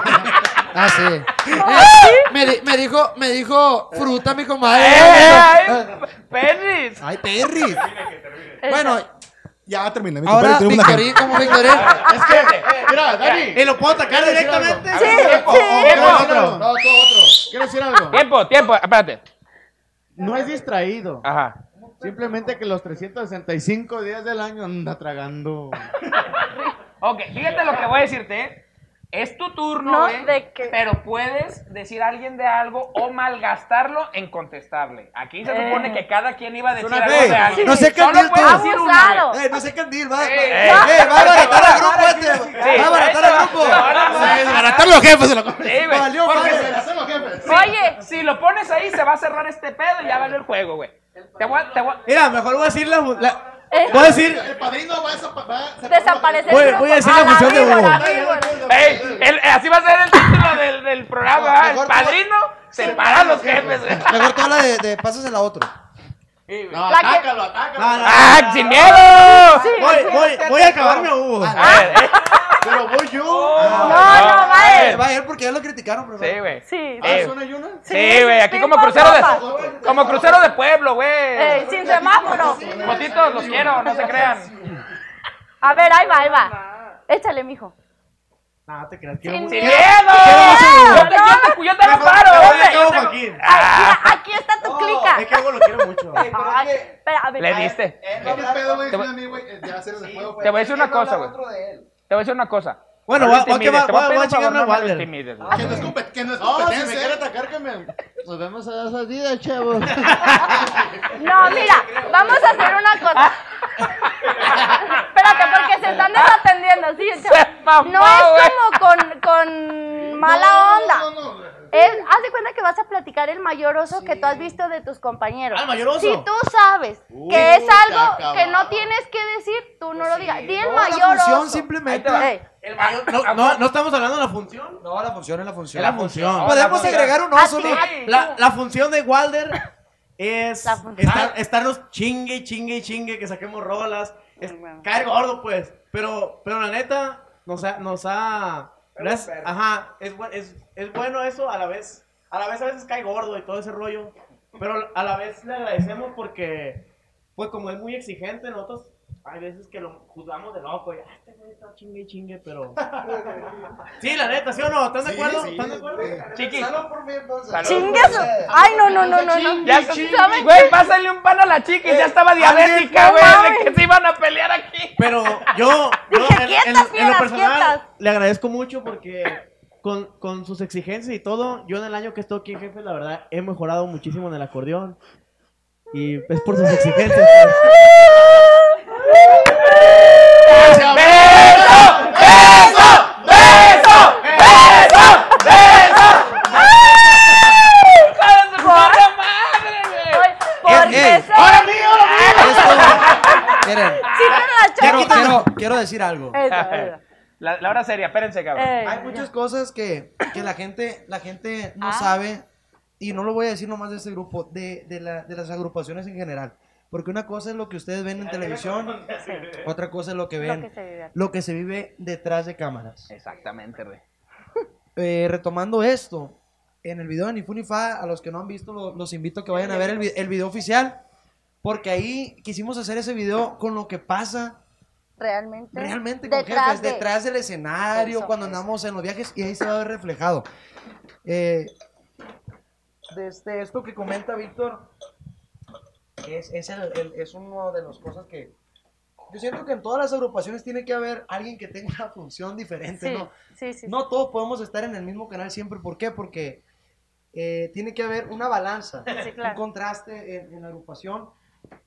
Ah, sí. Eh, me, di- me dijo, me dijo fruta mi comadre. ¡Eh, ay, perris! Ay, perris. Bueno, Ya terminé. Mi Ahora, compadre tiene una Victorín, como Victorín. Es que, mira, Dani. ¿Y lo puedo atacar directamente? Sí, ver, tiempo, sí. Tiempo, algo. No, tú otro. Quiero decir algo. tiempo, tiempo, espérate. No es distraído. Ajá. Simplemente que los 365 días del año anda tragando. Ok, fíjate lo que voy a decirte, ¿eh? Es tu turno, No, güey, ¿de qué? pero puedes decir a alguien de algo o malgastarlo en contestarle. Aquí se supone Eh. que cada quien iba a decir algo de alguien. No sé candil. Eh, no sé Candil, va. Eh, va- eh, eh, va a abaratar al grupo este. Sí, Va a abaratar ahí al grupo. Desbaratar los jefes se lo Sí, güey. Valió se- hacen los jefes. Oye, si lo pones ahí, se va a cerrar este pedo y ya valió el juego, güey. Te voy, a- te voy, a- Mira, mejor voy a decir la. La- voy a decir. El padrino va a desapa- va a- desaparecer Voy- a decir A la función de víbora, víbora. Ey, el- así va a ser el título del, del programa. ¿eh? el padrino separa a los jefes. Mejor tú habla de, de pásasela a otro. No, La que- atácalo, atácalo. No, no, ¡Ah, sin miedo! Sí, Voy, sí. voy, voy a acabarme a Hugo. A ver, eh. Pero voy yo. No, no, a va ver. él. Va a ir porque ya lo criticaron, pero. Sí, güey. Sí. Ah, Eh, ¿son hay una? Sí, güey, aquí sí, como crucero de como crucero de pueblo, güey. Eh, sin semáforo. Motitos, los quiero, no se crean. A ver, ahí va, ahí va. Échale, mijo. No, te creas. Sin Quiero ¡Sin miedo. Yo te, yo te, yo te lo paro. Yo mira, aquí está tu clica. Es que lo quiero mucho. Ay, espera, a ver. Le diste. ¿Qué pedo, güey? Te voy- a mí, güey. Ya hacer el juego. Te voy a decir una cosa, güey. Te voy a decir una cosa. Bueno, No voy a- voy a intimides, quemar- te voy a voy a- pedir voy a un favor, chingarme a no me lo Walder. intimides, güey. Que no es compet- que no es No, si me competencia. quiere atacar, que me. Nos vemos a esa vida, chavo. No, mira, vamos a hacer una cosa. Espérate, porque se están desatendiendo, ¿sí? mamó, No es como con, con mala onda. No, no, no. Es, haz de cuenta que vas a platicar el mayor oso que tú has visto de tus compañeros. Ah, el mayor oso. Si tú sabes Uy, que es algo que no tienes que decir, tú no lo digas. Di el No, la mayor función oso. simplemente. El mayor- no, no, no estamos hablando de la función. No, la función es la función. La función. Podemos la agregar un oso, ¿no? La, la función de Walder es estar, estarnos chingue, y chingue, y chingue, que saquemos rolas, es caer gordo, pues. Pero, pero la neta, nos ha, nos ha, gracias- ajá, es, es, es bueno eso, a la vez, a la vez a veces cae gordo y todo ese rollo, pero a la vez le agradecemos porque, pues como es muy exigente, nosotros hay veces que lo juzgamos de loco y, güey está chingue y chingue, pero... sí, la neta, ¿sí o no? ¿Están de acuerdo? sí, ¿Están de acuerdo? Chiqui. Salud por mí, entonces. Salud. Chingues. Ay, no, no, no, no, no. Ya, ¿Saben güey, pásale un pan a la chica y ya estaba diabética, güey, de que se iban a pelear aquí. Pero yo, yo Dije, en, "Quietas, en- en lo personal quietas". le agradezco mucho porque con, con sus exigencias y todo, yo en el año que estoy aquí en jefe, la verdad, he mejorado muchísimo en el acordeón. Y es por sus exigencias. pues. ¡Beso! ¡Beso! ¡Beso! ¡Beso! ¡Beso! ¡Hijo de su puta madre, güey! Oye, Porque Ey, ey. se- Esto- Miren, quiero, quiero, quiero decir algo. Eso, eso. La, la hora seria, espérense, cabrón. Ey, Hay muchas cosas que, que la gente, la gente no Ah. sabe, y no lo voy a decir nomás de este grupo, de, de, la- de las agrupaciones en general. Porque una cosa es lo que ustedes ven en televisión, otra cosa es lo que Lo ven, que se vive. lo que se vive detrás de cámaras. Exactamente, güey. Eh, retomando esto, en el video de Ni Fu Ni Fa, a los que no han visto, lo- los invito a que vayan a ver el, el video oficial, porque ahí quisimos hacer ese video con lo que pasa Realmente. realmente con detrás jefes, de- detrás del escenario, Eso, cuando eso. andamos en los viajes, y ahí se va a ver reflejado. Eh, desde esto que comenta Víctor, es, es, el- el- es uno de las cosas que... Yo siento que en todas las agrupaciones tiene que haber alguien que tenga una función diferente, Sí, ¿no? sí, sí. No todos podemos estar en el mismo canal siempre. ¿Por qué? Porque eh, tiene que haber una balanza, claro. un contraste en, en la agrupación.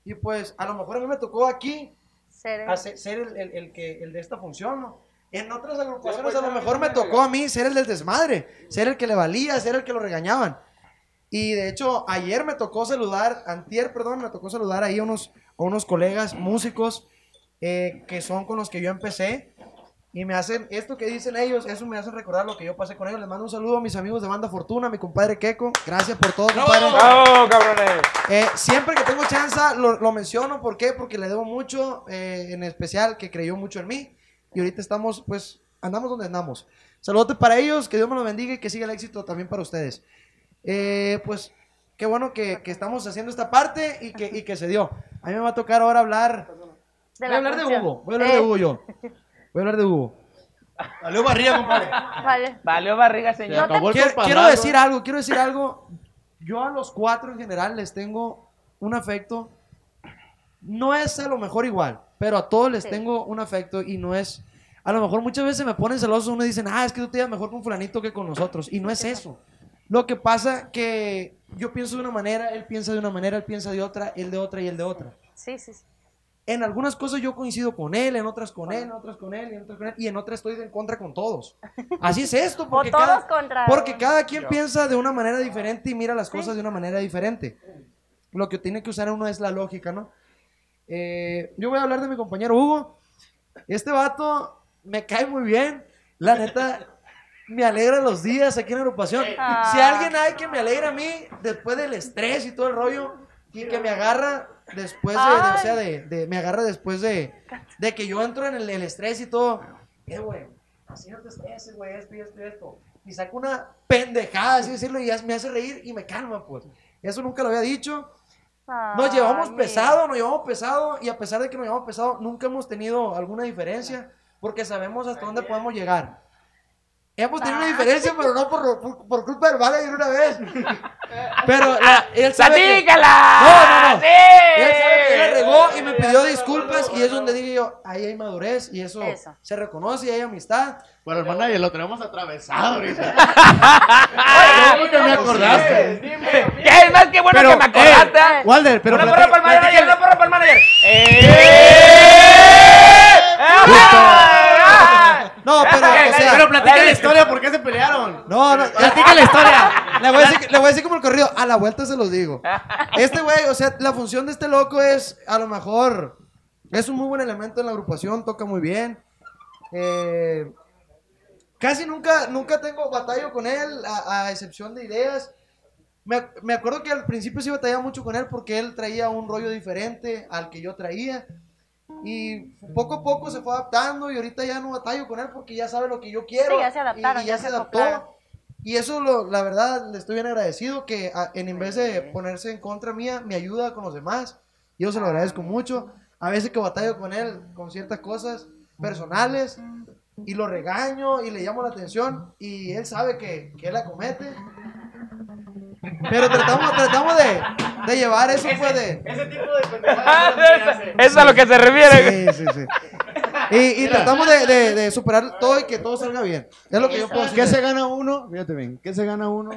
Y pues a lo mejor a mí me tocó aquí Ser- hacer- ser el, el- el que, el de esta función, ¿no? En otras agrupaciones a lo mejor me tocó a mí ser el del desmadre, ser el que le valía, ser el que lo regañaban. Y de hecho, ayer me tocó saludar, antier, perdón, me tocó saludar ahí a unos, a unos colegas músicos eh, que son con los que yo empecé. Y me hacen, esto que dicen ellos, eso me hace recordar lo que yo pasé con ellos. Les mando un saludo a mis amigos de Banda Fortuna, a mi compadre Keco. Gracias por todo, compadre. ¡Bravo, cabrones! Eh, siempre que tengo chance lo, lo menciono, ¿por qué? Porque le debo mucho, eh, en especial que creyó mucho en mí. Y ahorita estamos, pues, andamos donde andamos. Saludos para ellos, que Dios me los bendiga y que siga el éxito también para ustedes. Eh, pues, qué bueno que, que estamos haciendo esta parte y que, y que se dio. A mí me va a tocar ahora hablar De Voy a hablar de. Hugo. Voy a hablar de Eh, Hugo yo. Voy a hablar de Hugo. Salió barriga, compadre. Vale. Valió barriga, Se señor. acabó el Quiero, quiero decir algo, quiero decir algo. Yo a los cuatro en general les tengo un afecto. No es a lo mejor igual, pero a todos les Sí. tengo un afecto y no es. A lo mejor muchas veces me ponen celoso uno y dicen, ah, es que tú te llevas mejor con Fulanito que con nosotros. Y no es eso. Lo que pasa que yo pienso de una manera, él piensa de una manera, él piensa de otra, él de otra y él de otra. Sí, sí, sí. En algunas cosas yo coincido con él, en otras con él, en otras con él, y en otras con él, y en otras estoy en contra con todos. Así es esto, porque, todos cada, contra porque cada quien piensa de una manera diferente y mira las Sí. cosas de una manera diferente. Lo que tiene que usar uno es la lógica, ¿no? Eh, yo voy a hablar de mi compañero Hugo. Este vato me cae muy bien. La neta, me alegra los días aquí en agrupación. Ah. Si alguien hay que me alegra a mí, después del estrés y todo el rollo, y que me agarra después de, de- o sea, de, de- me agarra después de, de que yo entro en el, el estrés y todo. Eh, güey, así no te estreses, güey, esto y esto y esto. Y saco una pendejada, así decirlo, y ya me hace reír y me calma, pues. Eso nunca lo había dicho. Nos llevamos pesado, nos llevamos pesado, y a pesar de que nos llevamos pesado, nunca hemos tenido alguna diferencia, porque sabemos hasta dónde podemos llegar. Hemos tenido una Ah. diferencia, pero no por, por, por culpa del Vaga de una vez. Pero la- él sabe. No, no, no. ¡Sí! él sabe que la regó y me pidió disculpas, y es donde dije yo, ahí hay madurez, y eso, Eso. se reconoce, y hay amistad. Pero hermana, ya lo tenemos atravesado ahorita. ¡Ah! ¿Cómo que me acordaste? ¿Qué es más que bueno Pero, que me acordaste? eh, Walder, pero una porra para el manager, una porra para el manager. ¡Eh! ¡Ah! No, pero, o sea, Pero platica la historia, ¿por qué se pelearon? No, no, Platica la historia. Le voy, a decir, le voy a decir como el corrido, a la vuelta se los digo. Este güey, o sea, la función de este loco es, a lo mejor, es un muy buen elemento en la agrupación, toca muy bien. Eh, casi nunca, nunca tengo batalla con él, a, a excepción de ideas. Me, me acuerdo que al principio sí batallaba mucho con él porque él traía un rollo diferente al que yo traía. Y poco a poco se fue adaptando y ahorita ya no batallo con él porque ya sabe lo que yo quiero. Sí, ya se adaptaron, y, y ya, ya se se adaptó. Y eso, lo, la verdad, le estoy bien agradecido que a- en, en vez de ponerse en contra mía, me ayuda con los demás. Yo se lo agradezco mucho. A veces que batallo con él con ciertas cosas personales y lo regaño y le llamo la atención y él sabe que, que él la comete. Pero tratamos, tratamos de, de llevar eso, pues, de... Ese tipo de pendejadas. no se hace. Eso es a lo que se refiere. Sí, sí, sí. Y, y tratamos de, de- de superar todo y que todo salga bien. Es lo que yo puedo decir. ¿Qué se gana uno? Fíjate bien, ¿qué se gana uno?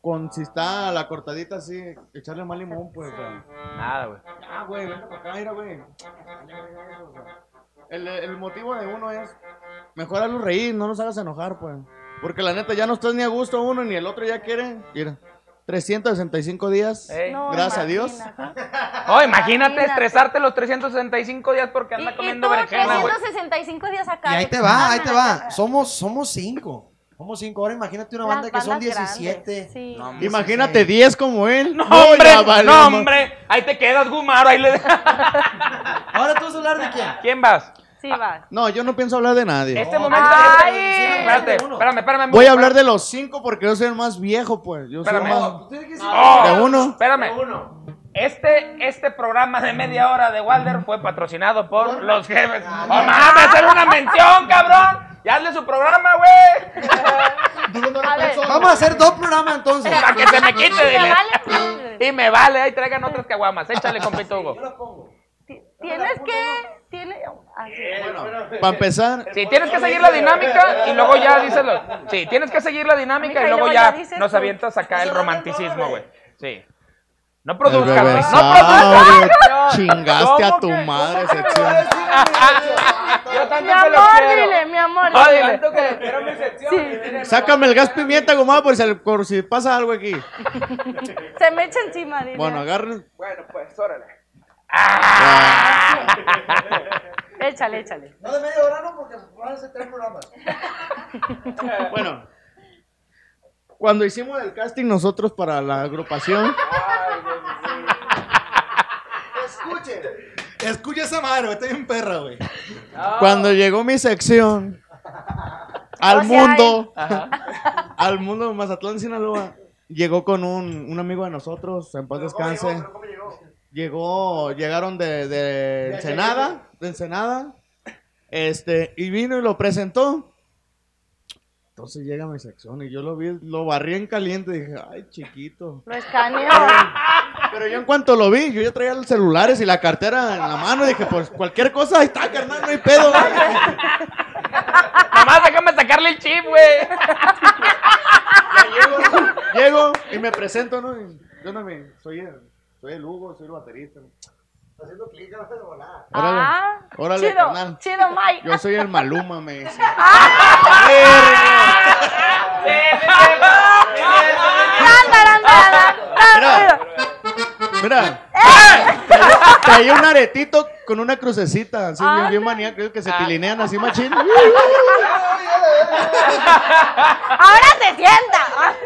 Con si está la cortadita así, echarle más limón, pues. Nada, güey. Ah, güey, vente para acá, mira, güey. El, el motivo de uno es mejor hazlo reír, no nos hagas enojar, pues. Porque la neta ya no estás ni a gusto uno ni el otro ya quiere. Mira, 365 días. Ey. No, Gracias a Dios. Oh, imagínate Imagínate. estresarte los 365 días porque Y, anda y comiendo tú berenjena, güey. 365 días acá. Y ahí te va, ahí te va. Somos, somos cinco. Somos cinco. Ahora imagínate una Las banda que son bandas 17. grandes, sí. No, Imagínate 10 como él. No, hombre, no, hombre. Ahí te quedas, Gumaro. Ahí le... Ahora tú vas a hablar de quién. ¿Quién vas? Sí, va. No, yo no pienso hablar de nadie. Este No, momento. ay. Espérate, espérame, espérame. Voy a hablar de los cinco porque yo soy el más viejo, pues. Yo soy el Espérame. más... Oh, De uno. Espérame. Este, este programa de media hora de Walder fue patrocinado por los jefes. ¡Oh, mames! ¡Hacer una mención, cabrón! ¡Ya hazle su programa, güey! A ver. Vamos a hacer dos programas entonces. Para que se me quite, dile. vale. Y me vale, ahí traigan otras caguamas. Échale, compito Hugo. Tienes que. Tiene, así. Para empezar, Sí, tienes que seguir la dinámica y luego ya dices. Sí, tienes que seguir la dinámica y luego ya nos avientas acá el romanticismo, güey. Sí. No produzcas, güey. No bebesaurio, produzcas. chingaste a ¿Cómo tu que? madre, sección. Yo tanto Mi amor, dile, mi amor. Ah, dile. dile. Tanto que le quiero mi sección. Sácame el gas pimienta, gomada, por si, por si pasa algo aquí. Se me echa encima, dile. Bueno, agarren. Bueno, pues, órale. Échale, échale. No de media hora, no, porque van a ser tres programas. Bueno, cuando hicimos el casting nosotros para la agrupación, Escuche. Escucha esa madre, güey. Está bien perra, güey. cuando llegó mi sección al O sea, mundo, al mundo de Mazatlán, Sinaloa, llegó con un, un amigo de nosotros, en paz descanse. llegó, llegaron de, de Ensenada, de Ensenada, este, y vino y lo presentó. Entonces llega mi sección y yo lo vi, lo barrí en caliente y dije, ay, chiquito. Lo escaneó. Pero yo en cuanto lo vi, yo ya traía los celulares y la cartera en la mano y dije, pues cualquier cosa, ahí está, carnal, no hay pedo. Nomás déjame sacarle el chip, güey. llego, llego y me presento, ¿no? Y, yo no me, soy el, soy el Hugo, soy el baterista. Haciendo clic, a volar. Órale, Ah, órale, chido, carnal. chido, Mike. Yo soy el Maluma, me dice. Tan, taran, taran, tan. Mira, ¡Eh! traía, un aretito con una crucecita, así bien, bien Anda. maníaco, creo que se tilinean así machín. Ahora se sienta.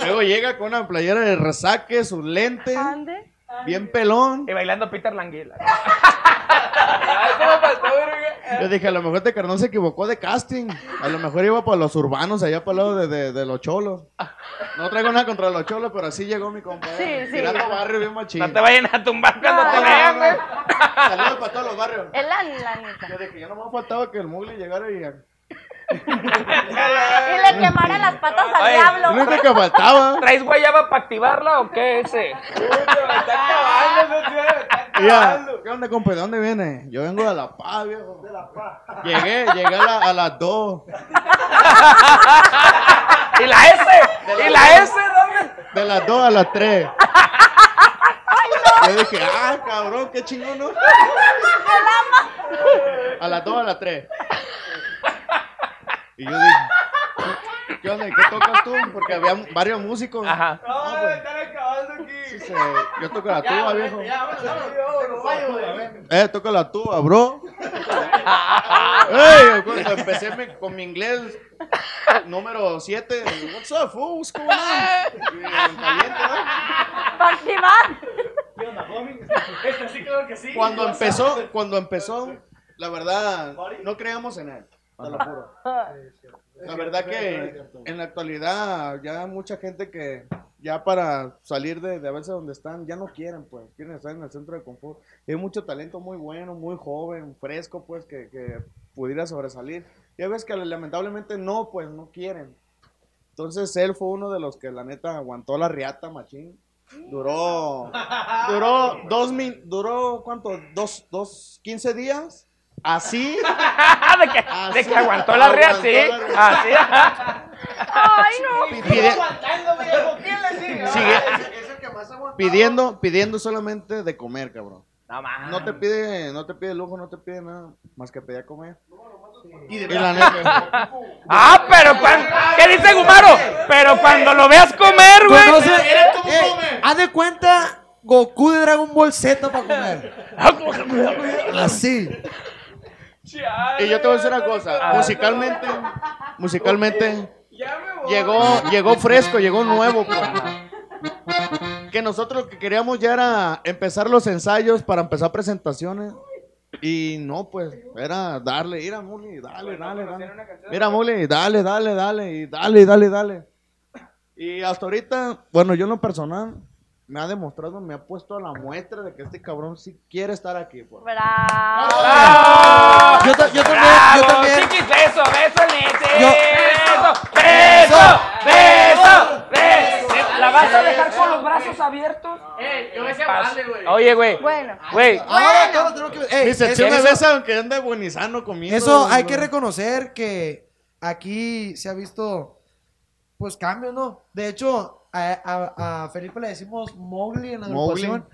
Luego llega con una playera de resaque, sus lentes, Ande. Bien pelón. Y bailando Peter Languila. Yo dije, a lo mejor este carnal se equivocó de casting. A lo mejor iba para los urbanos, allá para el lado de, de- de los cholos. No traigo nada contra los cholos, pero así llegó mi compadre. Sí, sí. Tirando barrio bien machín. No te vayan a tumbar cuando te No, vean, güey. Saludos para todos los barrios. Es la, la neta. Yo dije, ya no me faltaba que el mugli llegara y... Y le quemaran las patas al Lo diablo. único que faltaba. ¿Traes guayaba para activarla o qué ese? Y ya, ¿Qué onda, compa? ¿De dónde viene? Yo vengo de La Paz, viejo. De La Paz. Llegué, llegué a, la- a las 2. ¿Y la S? ¿Y la S dónde? De las 2 a las 3. Yo dije, ah, cabrón, qué chingón, ¿no? A las 2 a las 3. Y yo dije, ¿qué onda? ¿Y ¿Qué tocas tú? Porque había varios músicos. Ajá. No, pues, Están acabando aquí. sí, se- yo toco la tuba, viejo. Ya, vámonos, vámonos. Eh, toca la tuba, bro. Ey, cuando empecé me- con mi inglés número 7, what's up, fool? What's going on? Y en caliente, ¿no? ¿Qué onda, homie? Este sí, claro que sí. Cuando empezó, cuando empezó, la verdad, no creíamos en él, te lo juro. La verdad que en la actualidad ya mucha gente que ya para salir de, de a veces donde están ya no quieren, pues, quieren estar en el centro de confort. Y hay mucho talento muy bueno, muy joven, fresco, pues, que, que pudiera sobresalir. Y hay veces que lamentablemente no, pues, no quieren. Entonces él fue uno de los que la neta aguantó la riata, machín. Duró, duró dos min, duró, ¿cuánto? Dos, dos, quince días. Así, de, que, de que aguantó la rea, sí. Así, ajá. Ay, no. pide- Aguantando, viejo. ¿Quién le sigue? Ah, Es el que más aguantó. pidiendo, pidiendo solamente de comer, cabrón. No. No te pide, no te pide lujo, no te pide nada, más que pedir a comer. Y de la neta, Ah, pero cuando. ¿Qué dice Gumaro? Pero cuando lo veas comer, güey. Mira cómo eh, come. haz de cuenta Goku de Dragon Ball Z para comer. Así. Y yo te voy a decir una cosa, musicalmente, musicalmente, llegó, llegó fresco, llegó nuevo, pues. Que nosotros lo que queríamos ya era empezar los ensayos para empezar presentaciones. Y no, pues, era darle, ir a Muli, dale, dale, dale. Mira, Muli, dale, dale, dale, y dale, dale, dale. Y hasta ahorita, bueno, yo en lo personal, me ha demostrado, me ha puesto a la muestra de que este cabrón sí quiere estar aquí, pues. Bravo. ¡Bravo! Yo, yo también, yo ¡Bravo! también. Chiquis, beso, beso en ese. Yo- Beso, beso, beso, beso. ¿La vas a dejar con los brazos abiertos? Eh, yo decía vale, güey. Oye, güey. Bueno. Güey. Ahora todos tenemos que. Ey, me besa aunque ande buenizano conmigo. Eso hay que reconocer que aquí se ha visto, pues, cambios, ¿no? De hecho, a, a- a Felipe le decimos Mowgli en la agrupación.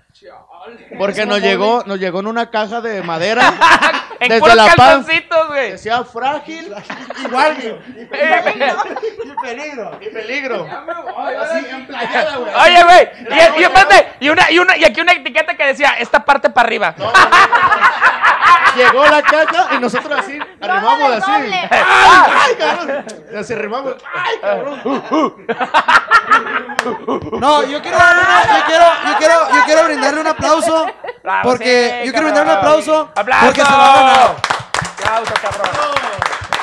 Porque nos llegó, nos llegó en una caja de madera. En Desde La Paz. calzoncitos, güey. Decía frágil Igual, güey. Y peligro. y peligro. Así, emplayada, güey. Oye, güey. Y, y y, una, y, una, y aquí una etiqueta que decía, esta parte para arriba. Llegó la caja y nosotros así, arrimamos así. ¡Ay, ay, cabrón! Y así arrimamos. ¡Ay, cabrón! No, yo quiero, yo quiero, yo quiero, yo quiero brindarle un aplauso. Bravo, Porque sí, yo quiero brindarle un aplauso. ¡Aplauso! Porque se lo ha ganado. Aplauso, cabrón.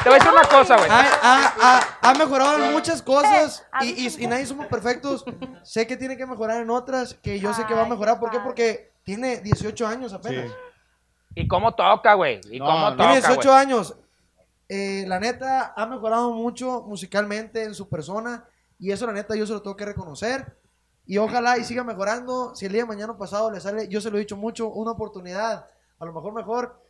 Te voy a decir una cosa, güey. Ha, ha- ha- ha mejorado en muchas cosas y, Sí, y, y nadie somos perfectos. Sé que tiene que mejorar en otras, que yo sé que va a mejorar. ¿Por qué? Porque tiene 18 años apenas. Sí. ¿Y cómo toca, güey? ¿Y No, cómo no. toca, Tiene 18 güey? años. Eh, la neta, ha mejorado mucho musicalmente en su persona. Y eso, la neta, yo se lo tengo que reconocer. Y ojalá y siga mejorando. Si el día de mañana pasado le sale, yo se lo he dicho mucho, una oportunidad, a lo mejor mejor.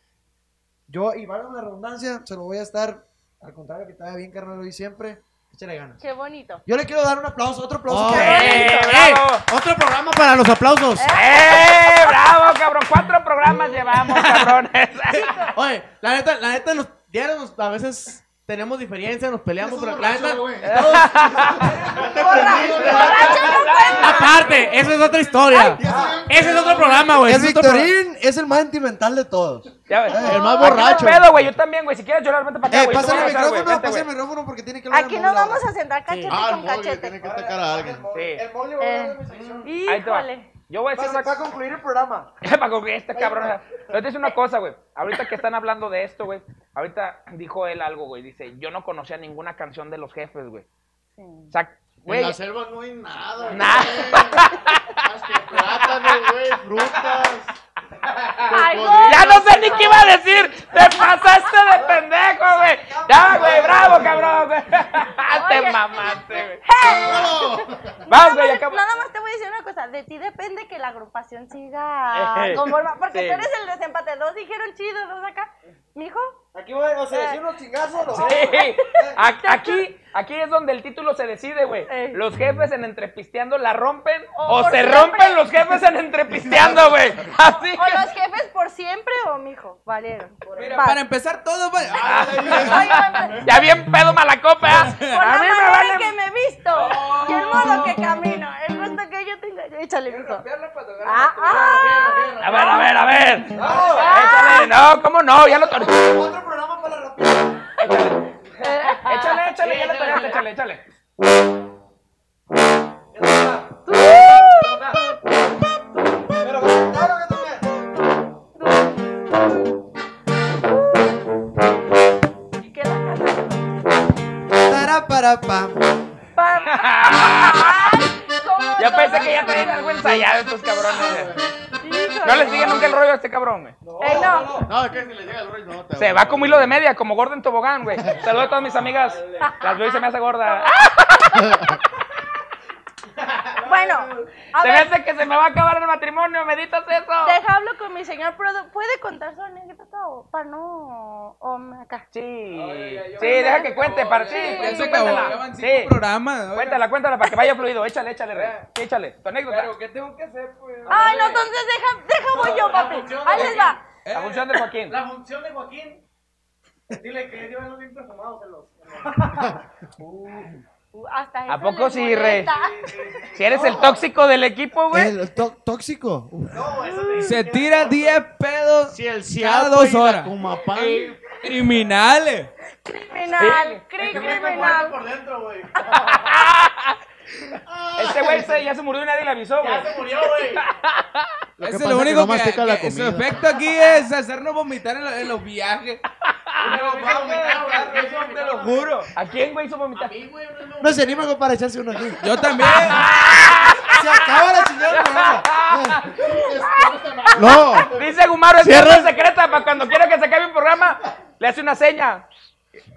Yo, y valga la redundancia, se lo voy a estar, al contrario, que te vaya bien, carnal, y siempre. Échale ganas. Qué bonito. Yo le quiero dar un aplauso, otro aplauso. Oh, ¡Eh, ¡Eh! Otro programa para los aplausos. ¡Eh, bravo, cabrón! Cuatro programas llevamos, cabrones. Oye, la neta, la neta, nos, diario nos- a veces tenemos diferencias, nos peleamos, pero la neta, no aparte, eso es otra historia. Ese es otro programa, güey. El Victorín es el más sentimental de todos. El más no borracho. pedo, güey. Yo también, güey. Si quieres llorar, vente para acá, Eh, güey. Pásale el a micrófono, pásale el micrófono porque tiene que hablar Aquí el nos Mola. vamos a sentar cachete Ah, el con móvil cachete. tiene que atacar a alguien. Sí. Eh, Ahí te va. híjole. Yo voy a decir Para, una para concluir el programa. para concluir este cabrón. Yo te una cosa, güey. Ahorita que están hablando de esto, güey. Ahorita dijo él algo, güey. Dice, yo no conocía ninguna canción de los jefes, güey. Sí. O sea, En la selva no hay nada. Nada. güey. Más que plátanos, güey, frutas. Ay. Ya no sé ni qué iba a decir. Te pasaste de pendejo, güey. Ya, güey, bravo, cabrón, güey. Te mamaste, güey. Nada güey, nada más te voy a decir una cosa. De ti depende que la agrupación siga Eh, va- Porque sí. tú eres el desempate. Dos dijeron chido, dos acá. Mijo. Aquí voy, o sea, decir unos chingazos. los- Sí. Aquí, aquí es donde el título se decide, güey. Eh. Los jefes en Entrepisteando la rompen O se siempre. rompen los jefes en Entrepisteando, güey. Así O que- los jefes por siempre o mijo. Valieron. Mira, para empezar todo, va- Ah. Ya bien pedo mala copa. por A la mí me vale. que me he visto y el modo que camino, el gusto que yo tengo. Échale, mijo. Ah, ah. A ver, a ver, a ver. Échale, no, ¿cómo no? Ya lo tor- Otro programa para la rapidez. Échale, échale, ya toreaste, échale, échale. Pero claro que también. Que la canción. Tara para. Ay, ¿cómo Yo pensé que ya traían algo ensayado estos cabrones. No les sigue nunca el rollo a este cabrón, güey. Eh, no. No, es que si le llega el rollo, no te Se va como hilo de media, como gordo en tobogán, güey. Saludos a todas mis amigas. Las veo y se me hace gorda. Bueno, a Se me ver, hace que se me va a acabar el matrimonio, ¿meditas eso? deja hablo con mi señor produ. ¿Puede contar su anécdota o para no? O me- acá. Sí, sí, deja que cuente, para sí. Cuéntala. Sí. oiga. Cuéntala, cuéntala para que vaya fluido. Échale, échale, Rey. Sí, échale. Tu anécdota. Pero, ¿qué tengo que hacer, pues? Ay, no, entonces deja, deja voy yo, papi. Ahí les va. La función de Joaquín. La función de Joaquín. Dile que llevan los bien perfumados en los. Hasta ¿A poco sí, Rey? molesta. Si eres el tóxico del equipo, güey. El tó- tóxico. Uf. Se tira 10 pedos Si el cada dos y la horas. Criminales. Criminal, cri- criminal. por dentro, güey. Este güey se- ya se murió y nadie le avisó, güey. Ya se murió, güey. Lo que pasa es lo es que único que, la que su comida. efecto aquí es hacernos vomitar en, lo- en los viajes. Te lo juro. ¿A quién, güey, hizo vomitar? No se anima como para echarse uno aquí. Yo también. Se acaba la chingada. del programa. No. Dice Gumaro, es Cierra. secreta para cuando quiera que se acabe un programa, le hace una seña.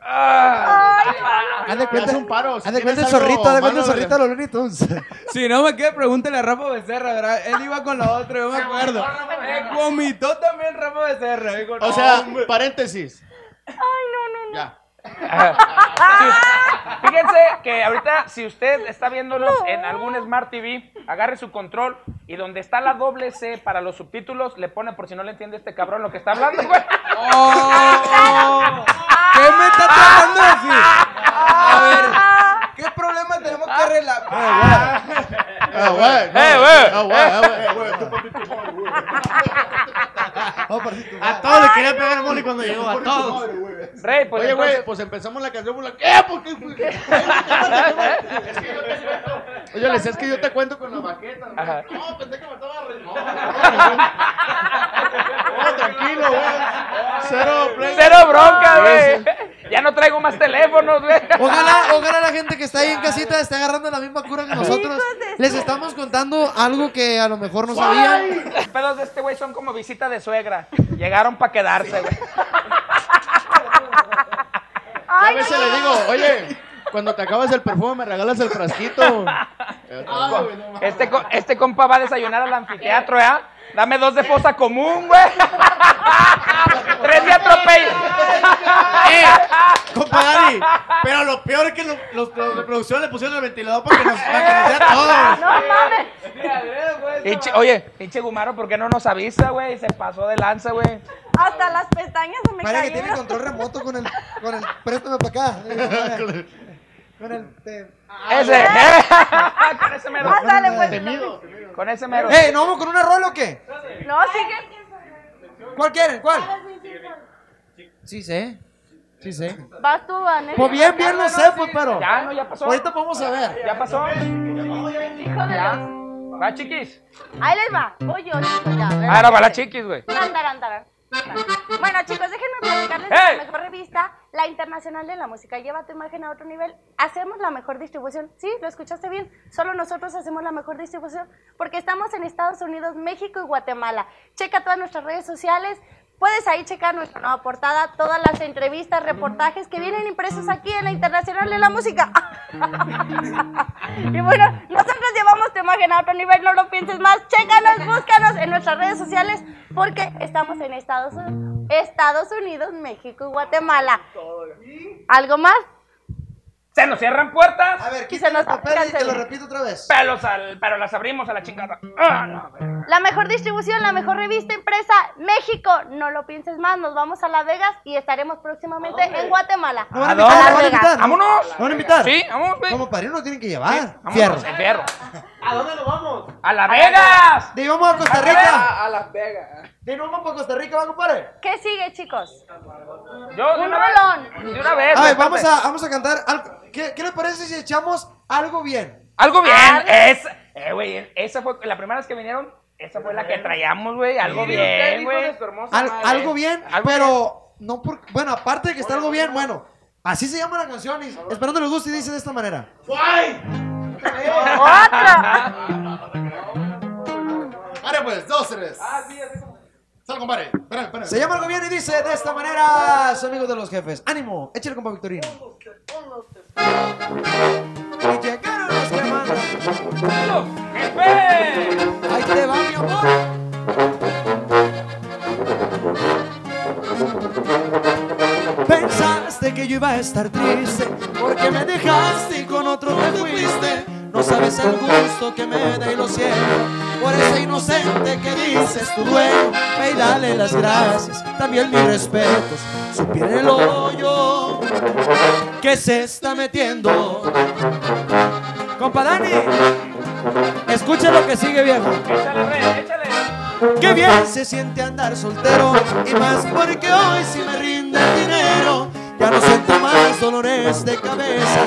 Haz de cuenta, un paro. haz de cuenta el zorrito, haz de cuenta el zorrito a los Looney Tunes. Si no me queda, pregúntale a Rafa Becerra, ¿verdad? Él iba con la otra, yo me acuerdo. Eh, vomitó también Rafa Becerra. digo, O sea, paréntesis. Ay, no, no, no. Ya. Sí, Fíjense que ahorita, si usted está viéndonos en algún Smart TV, agarre su control y donde está la doble C para los subtítulos, le pone por si no le entiende este cabrón lo que está hablando, güey. ¡Oh! ¿Qué me está tratando de decir? A ver, ¿qué problema tenemos que relajar? Ah, güey. Eh, güey. Ah, güey, ah, güey, eh, güey. A todos le quería pegar el moli cuando llegó, a todos. Rey, pues Oye, güey, entonces- pues empezamos la canción por la... ¿Qué? ¿Por qué? ¿Por qué? Es que yo te cuento. Oye, le decía, es que yo te cuento con la baqueta. güey. No, pensé que me estaba arreglando. No, tranquilo, güey. Cero. Cero bronca, güey. Ya no traigo más teléfonos, güey. Ojalá, ojalá la gente que está ahí en casita esté agarrando la misma cura que nosotros. Les estamos contando algo que a lo mejor no sabían. Los pedos de este güey son como visita de suegra. Llegaron para quedarse, güey. A veces le digo, oye, cuando te acabas el perfume me regalas el frasquito. Este, co- este compa va a desayunar al anfiteatro, ¿eh? Dame dos de fosa común, güey. Tres de atropello. ¡Eh! Compadre, pero lo peor es que lo- los, los de producción le pusieron el ventilador para que nos, para que nos dé todo. No mames. Pinche- oye, pinche Gumaro, ¿por qué no nos avisa, güey? Se pasó de lanza, güey. Hasta las pestañas se me Parece que tiene cayeron. control remoto con el, con el, préstame para acá. Con el, te- Ese. Con ese mero. Ándale, pues. Con ese mero. ¡Ey, ¿no vamos con una rola o qué? No, sigue. ¿Cuál quieren? ¿Cuál? Sí sé. Sí sé. Vas tú, Anel. Pues bien, bien lo sé, pues, pero. Ya, no, ya pasó. Ahorita podemos saber. Ya pasó. Hijo de los... Va, chiquis. Ahí les va. Voy yo, chicos, ya. Ahora va la chiquis, güey. Andarán, andarán. Bueno, chicos, déjenme platicarles ¡Hey! de la mejor revista, la internacional de la música. Lleva tu imagen a otro nivel. Hacemos la mejor distribución. Sí, lo escuchaste bien. Solo nosotros hacemos la mejor distribución porque estamos en Estados Unidos, México y Guatemala. Checa todas nuestras redes sociales. Puedes ahí checar nuestra nueva portada, todas las entrevistas, reportajes que vienen impresos aquí en la Internacional de la Música. y bueno, nosotros llevamos tu imagen a otro nivel, no lo pienses más. Chécanos, búscanos en nuestras redes sociales porque estamos en Estados, Estados Unidos, México y Guatemala. ¿Algo más? Se nos cierran puertas. A ver, Y se quita nos el papel y te lo repito otra vez. Pelos al, pero las abrimos a la chingada. Ah, no. La mejor distribución, la mejor revista impresa, México. No lo pienses más, nos vamos a Las Vegas y estaremos próximamente en Guatemala. ¿No van a ¿A invitar? a invitar? Vámonos. ¿No van a invitar? Sí, vamos, güey. Como padrino lo tienen que llevar. Vámonos, Fierro. el fierro. ¿A dónde nos vamos? ¡A La Vegas! De vamos a Costa Rica. A Las Vegas. De nos vamos para Costa Rica, ¿va, compadre? ¿Qué sigue, chicos? Yo, de Un una vez. De una vez. A ver, vamos a, vamos a cantar algo. ¿Qué, ¿Qué les parece si echamos algo bien? Algo bien. Algo- Es, eh, güey, esa fue la primera vez que vinieron. Esa fue la que traíamos, güey. Algo Usted bien, dijo güey. de su hermosa Al- madre. algo bien, Algo pero no por. Bueno, aparte de que está algo bien, bueno. Así se llama la canción y esperando les guste y dice de esta manera. ¡Otra! Ahora pues, dos, tres. Sal, compadre. Espera, espera. Se llama algo bien y dice de esta manera, amigos de los jefes. ¡Ánimo! Échale compa Victorino. Y llegaron los que mandan. Ahí te va, mi amor. Pensaste que yo iba a estar triste porque me dejaste y con otro me fuiste. No sabes el gusto que me da y lo siento por ese inocente que dices tu dueño. Ve y dale las gracias, también mis respetos. Supiera el hoyo que se está metiendo. Compa Dani, escucha lo que sigue viejo. Échale, échale. Qué bien se siente andar soltero y más porque hoy sí me rinde el dinero. Ya no siento más dolores de cabeza,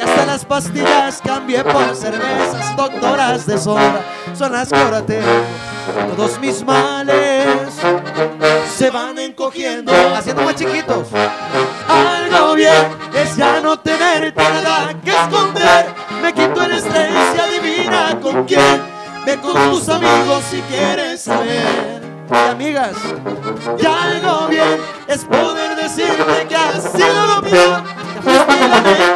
que hasta las pastillas cambié por cervezas. Doctoras de soda son las que. Todos mis males se van encogiendo, haciendo más chiquitos. Algo bien es ya no tener nada que esconder. Me quito el estrés y adivina con quién. Ve con tus amigos si quieres saber. Y amigas, ya algo bien es poder decirte que ha sido lo peor.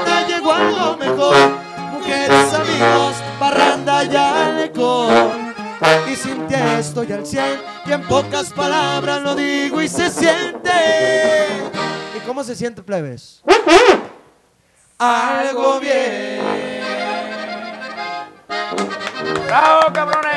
Te llegó algo mejor. Mujeres, amigos, parranda y alcohol. Y sin ti estoy al cien y en pocas palabras lo digo y se siente. ¿Y cómo se siente, plebes? Algo bien. ¡Bravo, cabrones!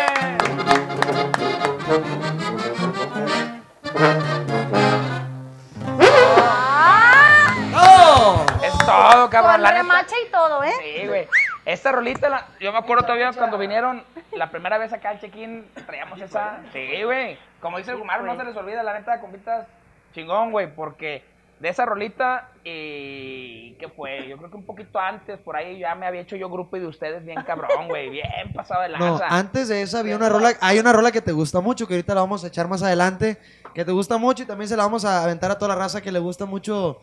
Todo, cabrón. Con La remache y todo, ¿eh? Sí, güey. Esta rolita, la- yo me acuerdo todavía cuando vinieron la primera vez acá al check-in, traíamos esa. Sí, güey. Como dice el Gumaro, no se les olvida, la neta, compitas, chingón, güey, porque de esa rolita, y ¿qué fue? Yo creo que un poquito antes, por ahí ya me había hecho yo grupo y de ustedes bien cabrón, güey, bien pasado de No, lanza. antes de esa había una rola, hay una rola que te gusta mucho, que ahorita la vamos a echar más adelante, que te gusta mucho y también se la vamos a aventar a toda la raza que le gusta mucho,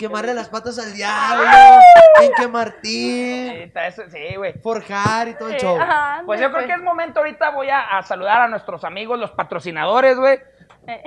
quemarle las patas al diablo, en que Martín, Sí, está eso- Sí, güey. forjar y todo el Eh, show. ajá, Pues yo creo pues. que es momento ahorita voy a, a saludar a nuestros amigos, los patrocinadores, güey. Eh.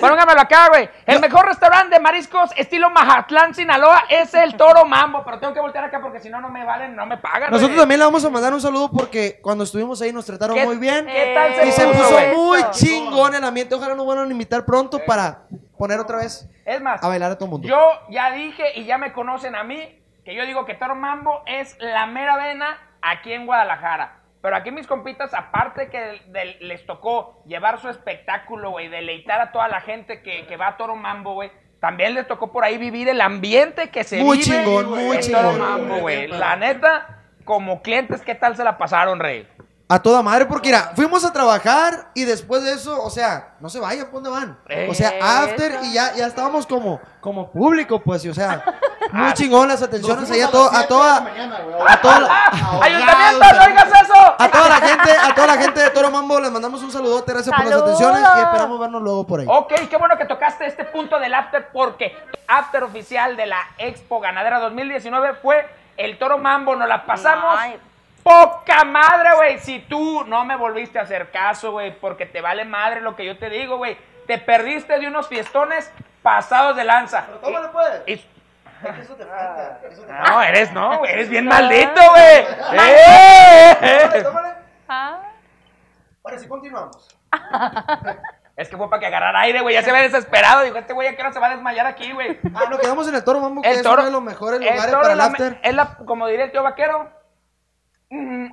Póngamelo acá, güey. El mejor restaurante de mariscos estilo Mazatlán, Sinaloa, es el Toro Mambo. Pero tengo que voltear acá porque si no, no me valen, no me pagan. Nosotros güey. también le vamos a mandar un saludo porque cuando estuvimos ahí nos trataron ¿Qué- muy bien. ¿Qué tal se Y se puso, muy chingón el ambiente. Ojalá nos vuelvan a invitar pronto para poner otra vez Es más, a bailar a todo el mundo. yo ya dije y ya me conocen a mí que yo digo que Toro Mambo es la mera vena aquí en Guadalajara. Pero aquí mis compitas, aparte que del- les tocó llevar su espectáculo, güey, deleitar a toda la gente que, que va a Toro Mambo, güey, también les tocó por ahí vivir el ambiente que se Muy vive chingón, muy en chingón. Toro Mambo, güey. La neta, como clientes, ¿qué tal se la pasaron, Rey? A toda madre, porque mira, fuimos a trabajar y después de eso, o sea, no se vayan, ¿por dónde van? O sea, after y ya, ya estábamos como, como público, pues, y o sea, muy chingón las atenciones ahí a, todo, a toda, a toda, la- ¡Ayuntamiento, no digas eso! a toda la gente, a toda la gente de Toro Mambo, les mandamos un saludote, gracias por las atenciones y esperamos vernos luego por ahí. Ok, qué bueno que tocaste este punto del after porque after oficial de la Expo Ganadera 2019 fue el Toro Mambo, nos la pasamos Ay. Poca madre, güey. Si tú no me volviste a hacer caso, güey, porque te vale madre lo que yo te digo, güey. Te perdiste de unos fiestones pasados de lanza. Tómale, pues. Y- Eso te falta. Eso te No, eres no, güey, eres bien maldito, güey. ¡Eh! Tómale. Ah. Ahora sí, continuamos. Es que fue para que agarrara aire, güey. Ya se ve desesperado. Dijo, este güey ya que se va a desmayar aquí, güey. Ah, nos quedamos en el Toro Mambo, que El es toro- uno de los mejores el lugares toro para es el la after. Es la, como diría el tío vaquero,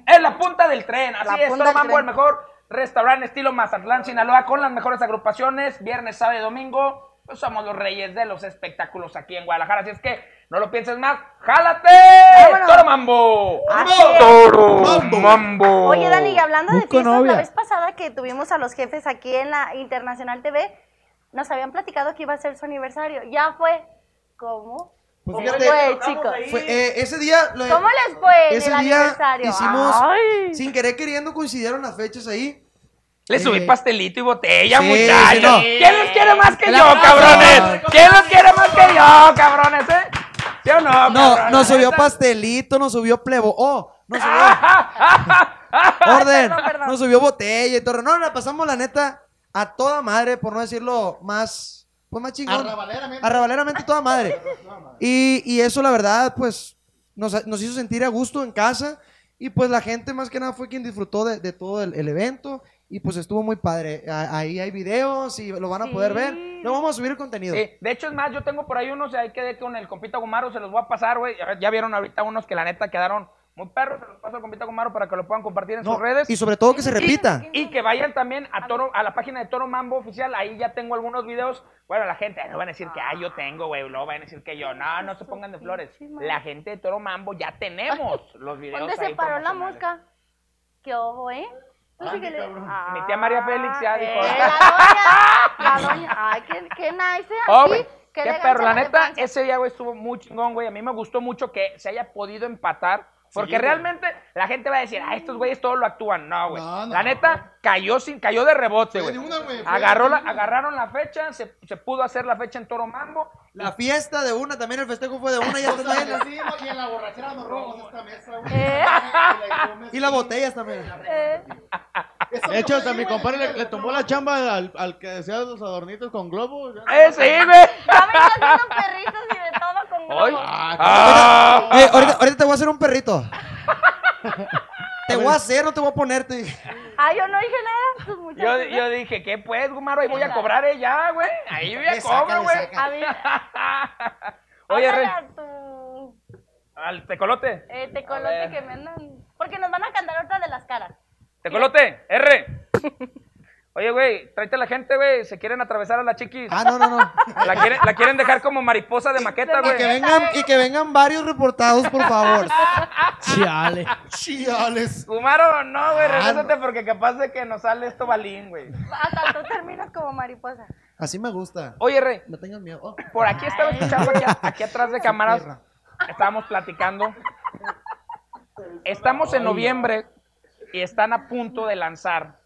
es la punta del tren. Así La es, Toro Mambo, tren. el mejor restaurante estilo Mazatlán, Sinaloa, con las mejores agrupaciones, viernes, sábado y domingo. Pues somos los reyes de los espectáculos aquí en Guadalajara. Así es que no lo pienses más. ¡Jálate! Vámonos. ¡Toro Mambo! ¡Toro Mambo! Oye, Dani, y hablando de fiestas, novia. la vez pasada que tuvimos a los jefes aquí en la Internacional TV, nos habían platicado que iba a ser su aniversario. Ya fue. ¿Cómo? Pues ¿Cómo fíjate, fue, chicos? Fue, eh, ese día... lo- ¿Cómo les fue en Ese el día aniversario? hicimos, Ay. sin querer queriendo, coincidieron las fechas ahí. Le subí Eh, pastelito y botella, sí, muchachos. sí, no. ¿Quién los quiere más que yo, cabrones? ¿Quién los quiere más que yo, cabrones, eh? ¿Sí o no, No, cabrones? nos subió pastelito, nos subió plebo. Oh, nos subió orden, perdón, perdón. nos subió botella y todo. No, la pasamos la neta a toda madre, por no decirlo más, pues más chingón. Arrabaleramente. Arrabaleramente toda madre. Y, y eso, la verdad, pues nos, nos hizo sentir a gusto en casa. Y pues la gente más que nada fue quien disfrutó de, de todo el, el evento. Y pues estuvo muy padre. Ahí hay videos y lo van a poder ver. Luego vamos a subir el contenido. Sí, de hecho, es más, yo tengo por ahí unos, ahí quedé con el compita Gumaro, se los voy a pasar, güey. Ya- Ya vieron ahorita unos que la neta quedaron muy perros, se los paso compita Gumaro para que lo puedan compartir en No, sus redes. y sobre todo que se repita. Y que vayan también a Toro, a la página de Toro Mambo Oficial, ahí ya tengo algunos videos. Bueno, la gente no van a decir que ah, yo tengo, güey, luego van a decir que yo. No, no se pongan de flores. La gente de Toro Mambo ya tenemos los videos. ¿Dónde se ahí paró la mosca? ¿Qué ojo, eh? Sé qué le- Ah, Mi tía María Félix ya dijo. eh, la doña, la doña. Ay, qué, qué nice. ¿eh? Oh, Aquí, qué qué perro, la neta, ese día, güey, estuvo muy chingón, güey. A mí me gustó mucho que se haya podido empatar. Porque realmente la gente va a decir, ah, estos güeyes todo lo actúan. No, güey. No, no. La neta, cayó sin, cayó de rebote, güey. una, Agarró la, agarraron la fecha, se, se pudo hacer la fecha en Toro Mambo. La fiesta de una, también el festejo fue de una, ya está bien. y en la borrachera nos robamos esta mesa, güey. Eh. Y las botellas también. Eh, De hecho, hasta mi compadre le, le tomó la chamba al, al que decía los adornitos con globos. ¡Eh, sí, güey! Ya viendo perritos y de todo ¡Ay! globos. ¡Ah! Eh, ahorita, ahorita te voy a hacer un perrito. te voy a hacer, no te voy a ponerte. Ah, yo no dije nada. Muchachos. Yo, yo dije, ¿qué pues, Gumaro? Ahí voy a cobrar eh, ya, güey. Ahí saca, cobro, le güey. A ver, Oye, Rey, a tu al tecolote. eh, A tecolote que me andan. Porque nos van a cantar otra de las caras. Tecolote, R. Oye, güey, tráete a la gente, güey. Se quieren atravesar a la chiquis. Ah, no, no, no. La quieren, la quieren dejar como mariposa de maqueta, güey. Que vengan, y que vengan varios reportados, por favor. Chale. Chiales. Gumaro, no, güey, Ah, regrésate porque capaz de que nos sale esto balín, güey. Hasta tú terminas como mariposa. Así me gusta. Oye, Rey, No tengas miedo. Oh, por aquí estaba escuchando, aquí, aquí atrás de cámaras, estábamos platicando. Estamos en noviembre y están a punto de lanzar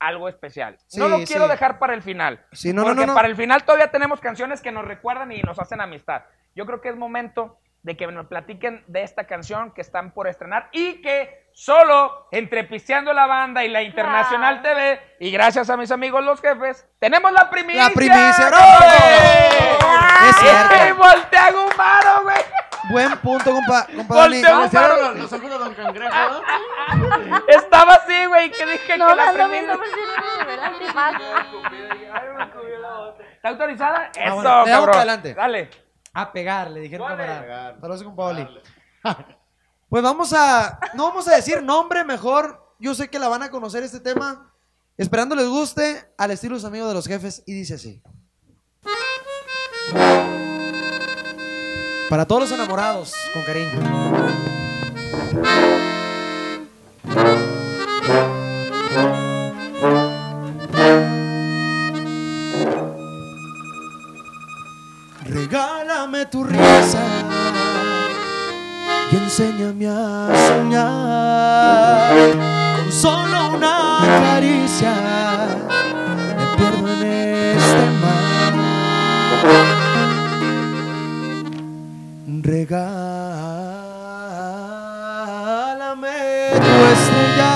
algo especial. no Sí, lo quiero sí. dejar para el final. Sí, no, no, porque no, no. para el final todavía tenemos canciones que nos recuerdan y nos hacen amistad. Yo creo que es momento de que nos platiquen de esta canción que están por estrenar y que solo entre Pisteando la Banda y la Internacional Ah. TV y gracias a mis amigos los jefes, tenemos la primicia. La primicia, ¡Güey! bravo. Es cierto. ¡Ey, voltea Gumaro, güey! Buen punto, compa, compa Dani. Gumaro. Los, ojos de Don Cangrejo, ¿no? Estaba así, güey, que dije No, que la si no de mal. ¿Está autorizada? Eso, bueno, cabrón. para adelante. Dale. A pegar, le dijeron camarada. Saludos, compa Oli. Pues vamos a. No vamos a decir nombre mejor. Yo sé que la van a conocer este tema. Esperando les guste, al estilo de sus amigos de los jefes. Y dice así: Para todos los enamorados, con cariño. Tu risa y enséñame a soñar con solo una caricia. Me pierdo en este mar. Regálame tu estrella,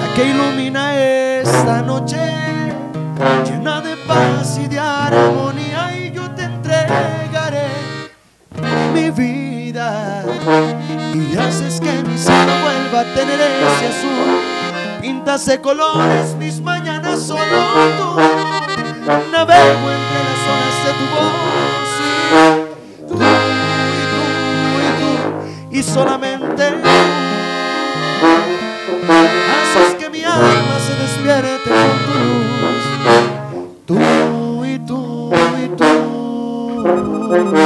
la que ilumina esta noche, llena de paz y de armonía, mi vida. Y haces que mi cielo vuelva a tener ese azul. Pintas de colores mis mañanas solo tú. Navego entre las olas de tu voz. Y tú, y tú, y tú, y solamente tú. Haces que mi alma se despierte con tu luz. Tú y tú y tú.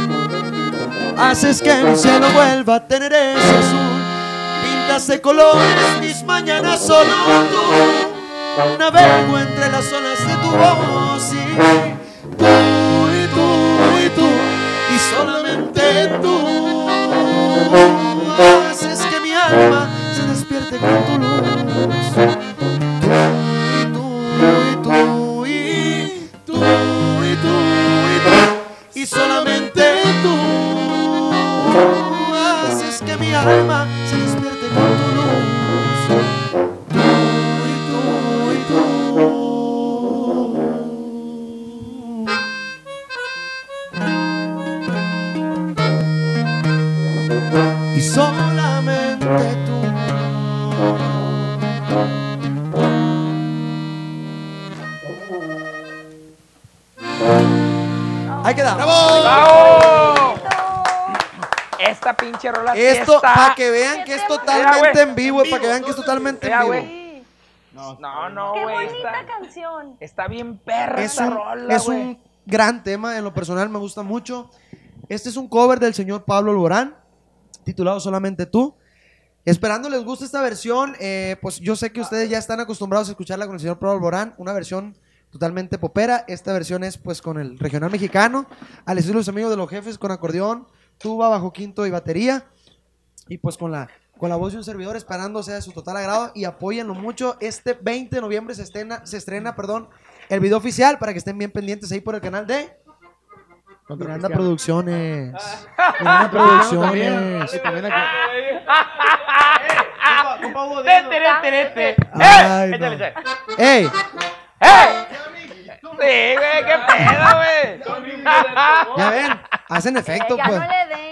Haces que mi cielo vuelva a tener ese azul. Pintas de colores mis mañanas solo tú. Navego entre las olas de tu voz y tú y tú y tú y solamente tú haces que mi alma se despierte con tu luz. Haces que mi alma Esto, para que vean que es totalmente güey. en vivo, para que vean que es totalmente en Mira, vivo. Sí. No, no, Qué güey. bonita Está, canción. está bien perra Es esta un, rola, es güey. un gran tema, en lo personal me gusta mucho. Este es un cover del señor Pablo Alborán, titulado Solamente tú. Esperando les guste esta versión, eh, pues yo sé que ustedes ya están acostumbrados a escucharla con el señor Pablo Alborán, una versión totalmente popera. Esta versión es pues con el regional mexicano, al estilo de los amigos de los jefes, con acordeón, tuba, bajo quinto y batería. Y pues con la, con la voz de un servidor esperando sea de su total agrado y apóyenlo mucho. Este 20 de noviembre se estrena, se estrena perdón, el video oficial para que estén bien pendientes ahí por el canal de Miranda Producciones. Miranda Producciones. No. échale. ¡Ey! ¡Eh! Sí, güey, qué pedo, güey. Ya ven, hacen efecto, ya pues.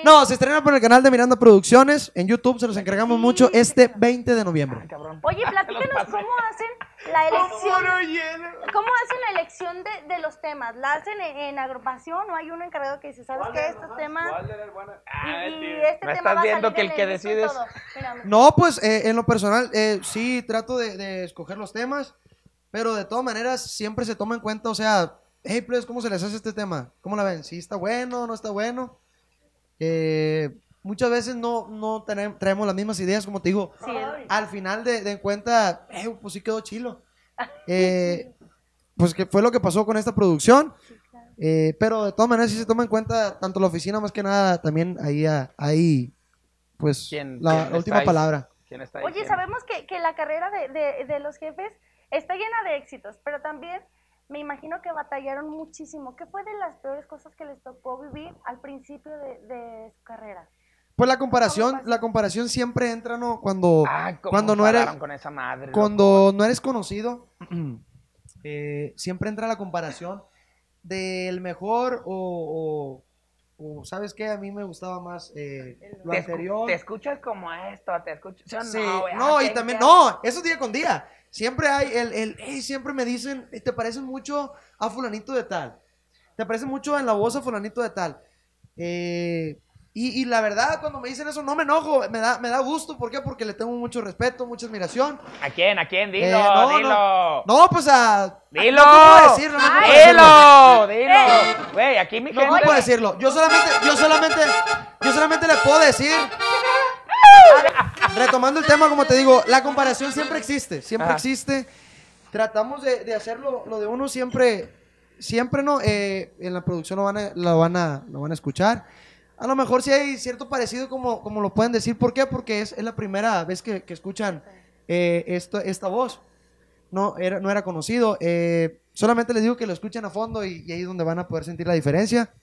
No se estrena por el canal de Miranda Producciones. En YouTube se los encargamos mucho este 20 de noviembre. Oye, platícanos cómo hacen la elección. ¿Cómo hacen la elección de, de los temas? ¿La hacen en, en agrupación o hay uno encargado que dice, ¿sabes qué? Estos temas. Ah, Y, y tío. este ¿No tema estás va a viendo salir que el que. Mira, No, pues eh, en lo personal, eh, sí trato de, de escoger los temas, pero de todas maneras siempre se toma en cuenta, o sea, hey, pues, ¿cómo se les hace este tema? ¿Cómo la ven? ¿Sí está bueno no está bueno? Eh, muchas veces no, no traemos las mismas ideas, como te digo. Sí, Al final de, de cuenta, eh, pues sí quedó chilo. Eh, pues que fue lo que pasó con esta producción. Eh, pero de todas maneras sí se toma en cuenta tanto la oficina más que nada también ahí ah, ahí pues ¿Quién- la, quién la está última ahí? palabra. ¿Quién está Oye, sabemos que, que la carrera de, de- de los jefes está llena de éxitos, pero también me imagino que batallaron muchísimo. ¿Qué fue de las peores cosas que les tocó vivir al principio de, de su carrera? Pues la comparación, la comparación siempre entra, ¿no? Cuando, Ay, cuando no eres, enfadaron con esa madre. loco. cuando no eres conocido, eh, siempre entra la comparación del mejor o, o- o, ¿sabes qué? A mí me gustaba más eh, lo te, escu- anterior. te escuchas como esto, te escuchas. ¿sí o Sí, no, no, Ah, y ¿qué- también, no, eso día con día. Siempre hay el, el "Ey", siempre me dicen, "Eh, te parecen mucho a fulanito de tal. Te parece mucho en la voz a fulanito de tal. Eh, y, y la verdad, cuando me dicen eso, no me enojo, me da, me da gusto. ¿Por qué? Porque le tengo mucho respeto, mucha admiración. ¿A quién? ¿A quién? Dilo, Eh, no, dilo. No, pues a... Dilo. No decirlo, no puedo decirlo. Dilo, dilo. Güey, aquí mi No gente. puedo decirlo. Yo solamente, yo solamente, yo solamente le puedo decir. Retomando el tema, como te digo, la comparación siempre existe, siempre Ajá. existe. Tratamos de, de hacerlo, lo de uno siempre, siempre no, eh, en la producción lo van a, lo van a, lo van a escuchar. A lo mejor sí hay cierto parecido como, como lo pueden decir. ¿Por qué? Porque es, es la primera vez que, que escuchan eh, esto, esta voz. No era, no era conocido. Eh, solamente les digo que lo escuchen a fondo y, y ahí es donde van a poder sentir la diferencia.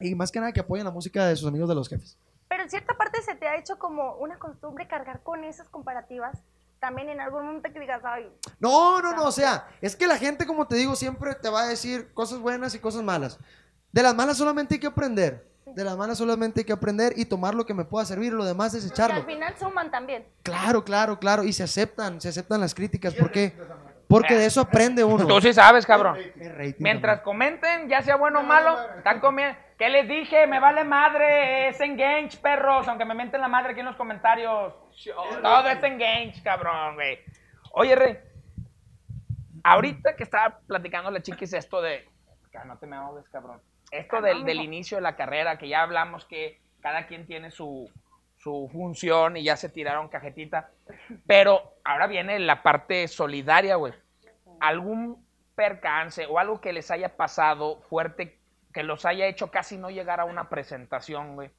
Y más que nada que apoyen la música de sus amigos de los jefes. Pero en cierta parte se te ha hecho como una costumbre cargar con esas comparativas. También en algún momento que digas, ay, No, no, no, o sea, es que la gente, como te digo, siempre te va a decir cosas buenas y cosas malas. De las malas solamente hay que aprender. De las malas solamente hay que aprender y tomar lo que me pueda servir, lo demás que al desecharlo. final suman también. Claro, claro, claro. Y se aceptan, se aceptan las críticas. ¿Por qué? Porque de eso aprende uno. Tú sí sabes, cabrón. Mientras comenten, ya sea bueno o malo, están comiendo. ¿Qué les dije? Me vale madre. Es engage, perros. Aunque me menten la madre aquí en los comentarios. Todo es engage, cabrón, güey. Oye, Rey. Ahorita que estaba platicando la chiquis esto de. No te me ahogues, cabrón. Esto del, del inicio de la carrera, que ya hablamos que cada quien tiene su, su función y ya se tiraron cajetita. Pero ahora viene la parte solidaria, güey. ¿Algún percance o algo que les haya pasado fuerte que los haya hecho casi no llegar a una presentación, güey?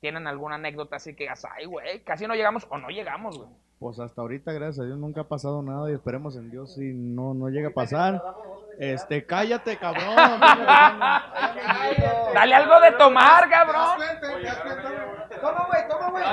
¿Tienen alguna anécdota así que digas, ay, güey, casi no llegamos o no llegamos, güey? Pues hasta ahorita, gracias a Dios, nunca ha pasado nada y esperemos en Dios si no, no llega a pasar. Este, cállate, cabrón. Dale algo de tomar, cabrón. Toma, güey, toma, güey.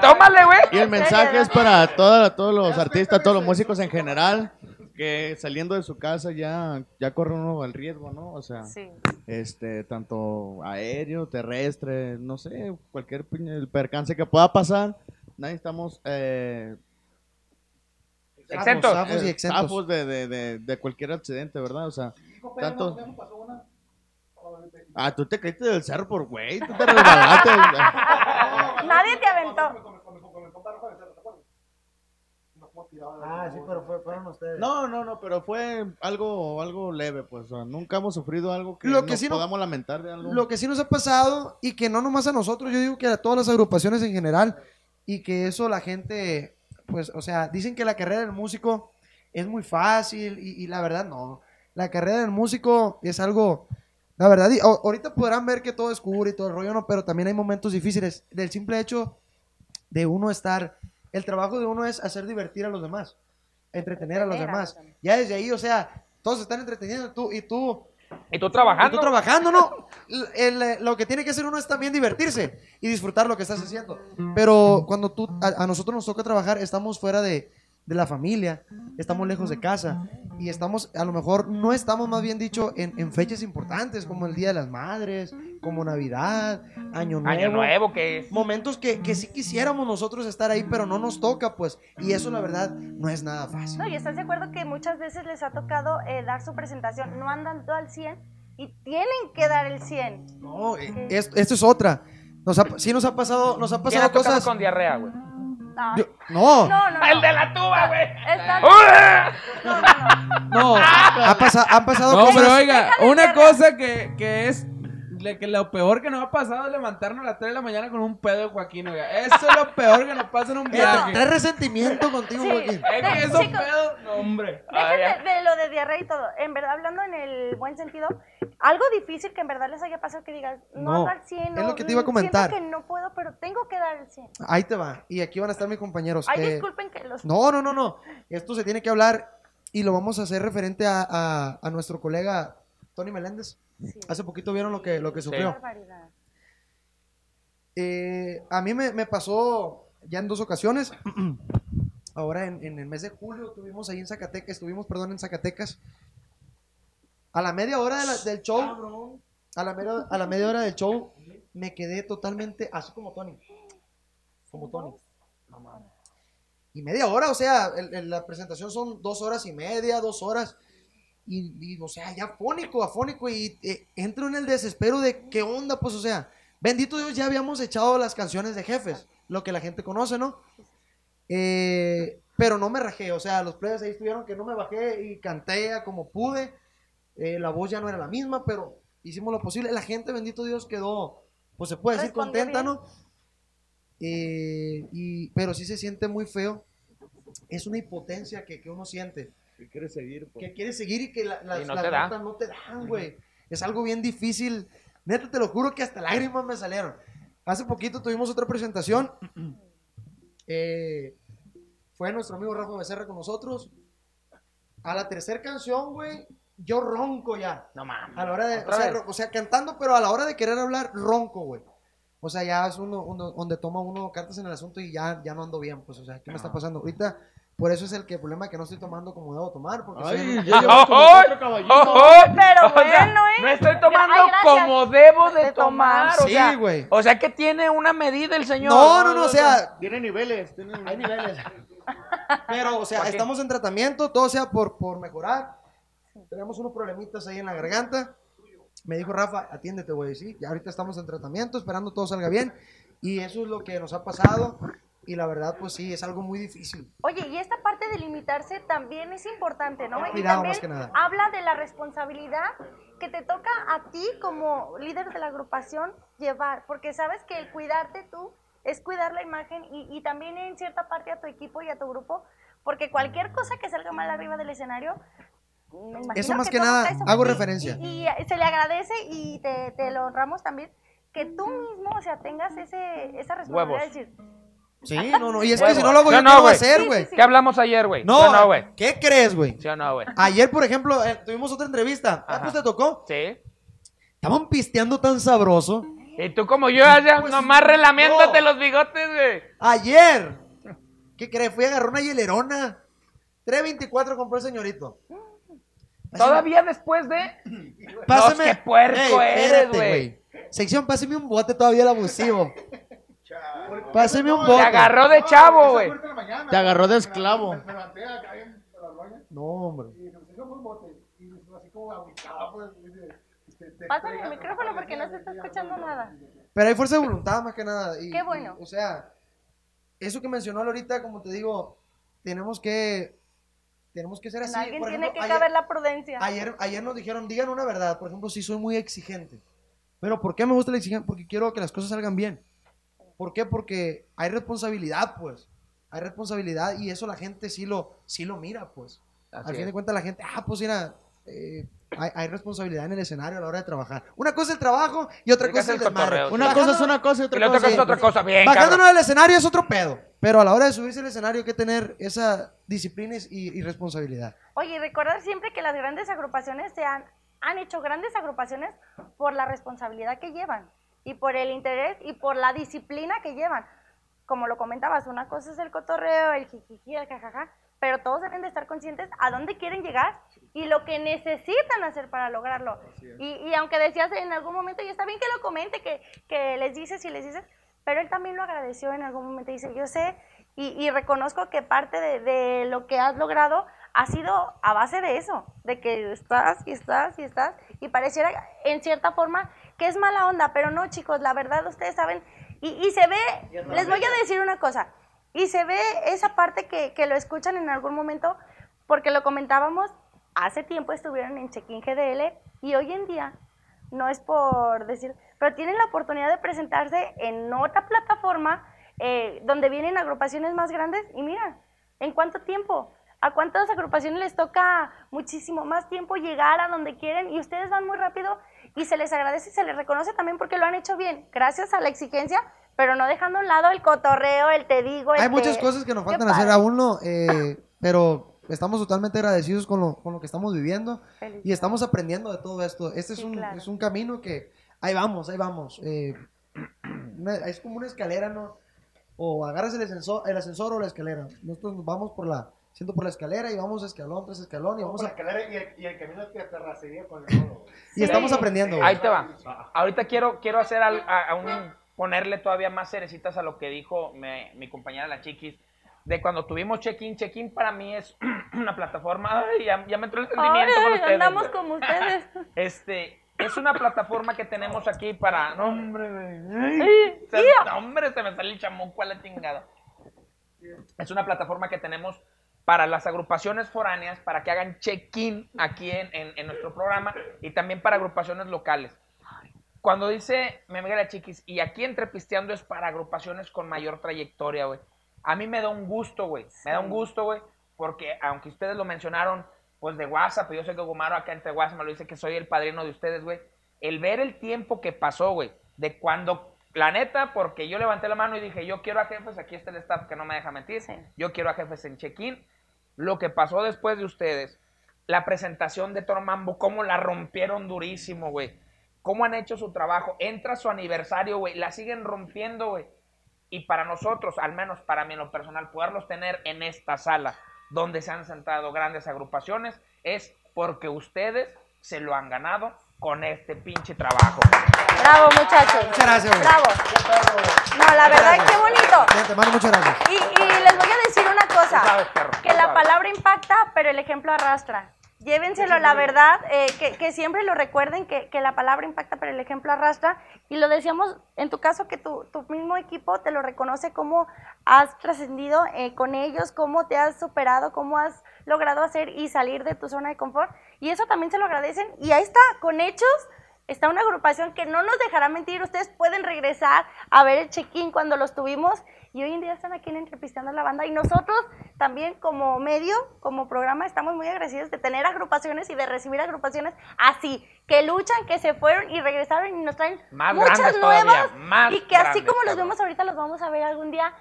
Tómale, güey. Y el mensaje es para toda- todos los artistas, todos los músicos en general, que saliendo de su casa ya, ya corre uno el riesgo, ¿no? O sea, Sí. este, tanto aéreo, terrestre, no sé, cualquier percance que pueda pasar, nadie estamos eh, Exentos. Zafos y eh, exentos. zafos de, de, de, de cualquier accidente, ¿verdad? O sea, tanto... Ah, tú te caíste del cerro por güey, tú te resbalaste. Nadie te aventó. Ah, sí, pero fue- fueron ustedes. No, no, no, pero fue algo, algo leve, pues. o sea, nunca hemos sufrido algo que, Lo que nos sí no- podamos lamentar de algo. Lo que sí nos ha pasado y que no nomás a nosotros, yo digo que a todas las agrupaciones en general y que eso la gente, pues, o sea, dicen que la carrera del músico es muy fácil y, y la verdad no. La carrera del músico es algo, la verdad, y ahorita podrán ver que todo es cool y todo el rollo, no, pero también hay momentos difíciles. Del simple hecho de uno estar, el trabajo de uno es hacer divertir a los demás, entretener a los demás. Ya desde ahí, o sea, todos se están entreteniendo tú y tú ¿Y tú y trabajando? tú trabajando, ¿no? El- el- lo que tiene que hacer uno es también divertirse y disfrutar lo que estás haciendo. Pero cuando tú, a, a nosotros nos toca trabajar, estamos fuera de, de la familia, estamos lejos de casa. y estamos, a lo mejor no estamos más bien dicho en, en fechas importantes como el Día de las Madres, como Navidad, Año Nuevo. Año nuevo que es. Momentos que, que sí quisiéramos nosotros estar ahí, pero no nos toca, pues. Y eso, la verdad, no es nada fácil. No, y estás de acuerdo que muchas veces les ha tocado eh, dar su presentación, no andan todo al 100 y tienen que dar el 100. No, eh, es- esto es otra. Nos ha, sí nos ha pasado, nos ha ¿Quién ha pasado cosas. con diarrea, güey? Ay, Yo- no, no, no, no. El de la tuba, güey. Está- no, no, no. no. Ha pasa- han pasado No, cosas. pero oiga, una cosa que, que es le- que lo peor que nos ha pasado es levantarnos a las 3 de la mañana con un pedo de Joaquín, oiga. Eso es lo peor que nos pasa en un viaje. Trae resentimiento contigo, Sí. Joaquín. Es que esos chicos, pedos, no, hombre. Déjenme de lo de diarrea y todo. En verdad, hablando en el buen sentido, algo difícil que en verdad les haya pasado que digas, no, No, al 100, es no, lo que te iba a comentar. Siento que no puedo, pero tengo que dar el 100. Ahí te va. Y aquí van a estar mis compañeros. Ay, Eh, disculpen que los... No, no, no, no. Esto se tiene que hablar y lo vamos a hacer referente a, a- a nuestro colega Tony Meléndez. Sí. Hace poquito vieron lo que, lo que sufrió. Eh, a mí me, me pasó ya en dos ocasiones. Ahora en, en el mes de julio tuvimos ahí en Zacatecas, estuvimos, perdón, en Zacatecas. A la media hora de la- del show, a la, media, a la media hora del show, me quedé totalmente así como Tony. Como Tony. Y media hora, o sea, el- el- la presentación son dos horas y media, dos horas. Y, y, o sea, ya afónico, afónico. Y eh, entro en el desespero de qué onda, pues, o sea, bendito Dios, ya habíamos echado las canciones de jefes, lo que la gente conoce, ¿no? Eh, pero no me rajé, o sea, los plebes ahí estuvieron que no me bajé y canté como pude. Eh, la voz ya no era la misma, pero hicimos lo posible. La gente, bendito Dios, quedó, pues se puede decir, contenta. ¿no? Eh, y, pero sí se siente muy feo. Es una impotencia que, que uno siente. Que quiere seguir, pues. Que quiere seguir y que la- las, Y no las te da. notas no te dan, güey. Es algo bien difícil. Neta, te lo juro que hasta lágrimas me salieron. Hace poquito tuvimos otra presentación. Eh, fue nuestro amigo Rafa Becerra con nosotros. A la tercera canción, güey, yo ronco ya. No mames. A la hora de, o ¿Otra sea, o sea, cantando, pero a la hora de querer hablar, ronco, güey. O sea, ya es uno, uno- donde toma uno cartas en el asunto y ya, ya no ando bien, pues, o sea, ¿qué me está pasando? Ahorita, por eso es el que el problema que no estoy tomando como debo tomar, porque soy Ay, un- ya llevas como. Pero O sea, bueno, ¿eh? No estoy tomando Ay, como debo de De tomar. tomar. O Sí, sea, güey. o sea que tiene una medida el señor. No, no, no, o sea, Tiene niveles. Tiene hay niveles. Pero, o sea, estamos en tratamiento, todo sea por, por mejorar. Tenemos unos problemitas ahí en la garganta. Me dijo Rafa, atiéndete, güey, sí. Ya ahorita estamos en tratamiento, esperando todo salga bien. Y eso es lo que nos ha pasado. Y la verdad, pues sí, es algo muy difícil. Oye, y esta parte de limitarse también es importante, ¿no? Y Cuidado, también más que nada. habla de la responsabilidad que te toca a ti como líder de la agrupación llevar, porque sabes que el cuidarte tú es cuidar la imagen y, y también en cierta parte a tu equipo y a tu grupo, porque cualquier cosa que salga mal arriba del escenario, me imagino Eso más que nada, eso. hago Y- referencia. Y, y se le agradece y te, te lo honramos también, que tú mismo, o sea, tengas ese, esa responsabilidad Huevos. de decir, Sí, no, no. Y es que si no lo hago ¿Sí yo, o ¿qué no, lo voy a hacer, güey? ¿Qué hablamos ayer, güey? No, ¿Sí o no, güey? ¿qué crees, güey? ¿Sí o no, güey? Ayer, por ejemplo, eh, tuvimos otra entrevista. Ah, pues te tocó. Sí. Estaban pisteando tan sabroso. Y tú como yo, allá Pues, nomás relamiéndote no. los bigotes, güey. Ayer. ¿Qué crees? Fui a agarrar una hielerona. 3.24 compró el señorito. Todavía después de... Pásame. Dios, qué puerco eres, güey. Sección, páseme un bote todavía el abusivo. Páseme un Te bote. agarró de chavo, güey. Te agarró de esclavo. Me levanté acá en la roña No, hombre. y nos hicimos un bote. Y así como agüitado, pues. dice, te- te pásame el micrófono te porque no se está escuchando te nada. Pero hay fuerza de voluntad más que nada. y- Qué bueno. y, o sea, eso que mencionó ahorita, como te digo, tenemos que, tenemos que ser En así. alguien Por tiene que ayer- caber la prudencia. Ayer, ayer nos dijeron, digan una verdad. Por ejemplo, si soy muy exigente. Pero ¿por qué me gusta la exigencia? Porque quiero que las cosas salgan bien. ¿Por qué? Porque hay responsabilidad, pues. Hay responsabilidad y eso la gente sí lo, sí lo mira, pues. Así Al fin es. de cuentas la gente, ah, pues mira, eh, hay, hay responsabilidad en el escenario a la hora de trabajar. Una cosa es el trabajo y otra cosa es el desmadre. Una Bajando- cosa es una cosa y Y otra la otra cosa cosa es otra cosa. Bien, Bajándonos cabrón. del escenario es otro pedo. Pero a la hora de subirse al escenario hay que tener esa disciplina y, y responsabilidad. Oye, y recordar siempre que las grandes agrupaciones se han, han hecho grandes agrupaciones por la responsabilidad que llevan y por el interés y por la disciplina que llevan. Como lo comentabas, una cosa es el cotorreo, el jijiji, el jajaja, pero todos deben de estar conscientes a dónde quieren llegar y lo que necesitan hacer para lograrlo. Y, y aunque decías en algún momento, y está bien que lo comente, que, que les dices y les dices, pero él también lo agradeció en algún momento. Dice, yo sé y, y reconozco que parte de, de lo que has logrado ha sido a base de eso, de que estás y estás y estás, y pareciera en cierta forma que es mala onda, pero no chicos, la verdad ustedes saben, y, y se ve, les voy a decir una cosa, y se ve esa parte que, que lo escuchan en algún momento, porque lo comentábamos, hace tiempo estuvieron en Check-in GDL, y hoy en día, no es por decir, pero tienen la oportunidad de presentarse en otra plataforma eh, donde vienen agrupaciones más grandes, y mira, ¿en cuánto tiempo? ¿A cuántas agrupaciones les toca muchísimo más tiempo llegar a donde quieren y ustedes van muy rápido y se les agradece y se les reconoce también porque lo han hecho bien, gracias a la exigencia, pero no dejando a un lado el cotorreo, el te digo, el Hay te- muchas cosas que nos faltan hacer padre. aún, ¿no? Eh, pero estamos totalmente agradecidos con lo, con lo que estamos viviendo y estamos aprendiendo de todo esto. Este es, un, claro. es un camino que ahí vamos, ahí vamos. Eh, una- es como una escalera, ¿no? O agarras el ascensor, el ascensor o la escalera. Nosotros nos vamos por la, siento por la escalera y vamos escalón tras escalón y vamos a, y el, y el camino de terracería con el lodo. y estamos aprendiendo. Ahí te va. Ahorita quiero, quiero hacer al- a, a un, ponerle todavía más cerecitas a lo que dijo me- mi compañera la Chiquis. De cuando tuvimos check-in, check-in para mí es una plataforma. Ay, ya, ya me entró el sentimiento Ay, con ustedes. andamos como ustedes. Este, es una plataforma que tenemos aquí para. No, hombre, güey. Ay, Se- ya. no, hombre, se me sale el chamuco a la chingada. Es una plataforma que tenemos para las agrupaciones foráneas, para que hagan check-in aquí en, en- en nuestro programa y también para agrupaciones locales. Cuando dice mi amiga la chiquis, y aquí entrepisteando es para agrupaciones con mayor trayectoria, güey. A mí me da un gusto, güey. Me da un gusto, güey, porque aunque ustedes lo mencionaron, pues de WhatsApp, yo sé que Gumaro acá entre WhatsApp me lo dice que soy el padrino de ustedes, güey. El ver el tiempo que pasó, güey, de cuando, la neta, porque yo levanté la mano y dije, yo quiero a jefes, aquí está el staff que no me deja mentir, Sí. yo quiero a jefes en check-in. Lo que pasó después de ustedes, la presentación de Tormambo, cómo la rompieron durísimo, güey. Cómo han hecho su trabajo. Entra su aniversario, güey. La siguen rompiendo, güey. Y para nosotros, al menos para mí en lo personal, poderlos tener en esta sala donde se han sentado grandes agrupaciones es porque ustedes se lo han ganado con este pinche trabajo. Bravo, muchachos. Muchas gracias, güey. Bravo. No, la verdad, qué bonito. De antemano, muchas gracias. Y, y les voy a decir una Tú sabes, cosa, perro, que la sabes. palabra impacta, pero el ejemplo arrastra. Llévenselo, la verdad, eh, que, que siempre lo recuerden, que, que la palabra impacta, pero el ejemplo arrastra. Y lo decíamos en tu caso, que tu, tu mismo equipo te lo reconoce, cómo has trascendido eh, con ellos, cómo te has superado, cómo has logrado hacer y salir de tu zona de confort. Y eso también se lo agradecen. Y ahí está, con hechos, está una agrupación que no nos dejará mentir. Ustedes pueden regresar a ver el check-in cuando los tuvimos y hoy en día están aquí en Entrepistando a la Banda. Y nosotros también como medio, como programa, estamos muy agradecidos de tener agrupaciones y de recibir agrupaciones así, que luchan, que se fueron y regresaron y nos traen Más muchas todavía, nuevas. más y que así como los vemos ahorita, los vamos a ver algún día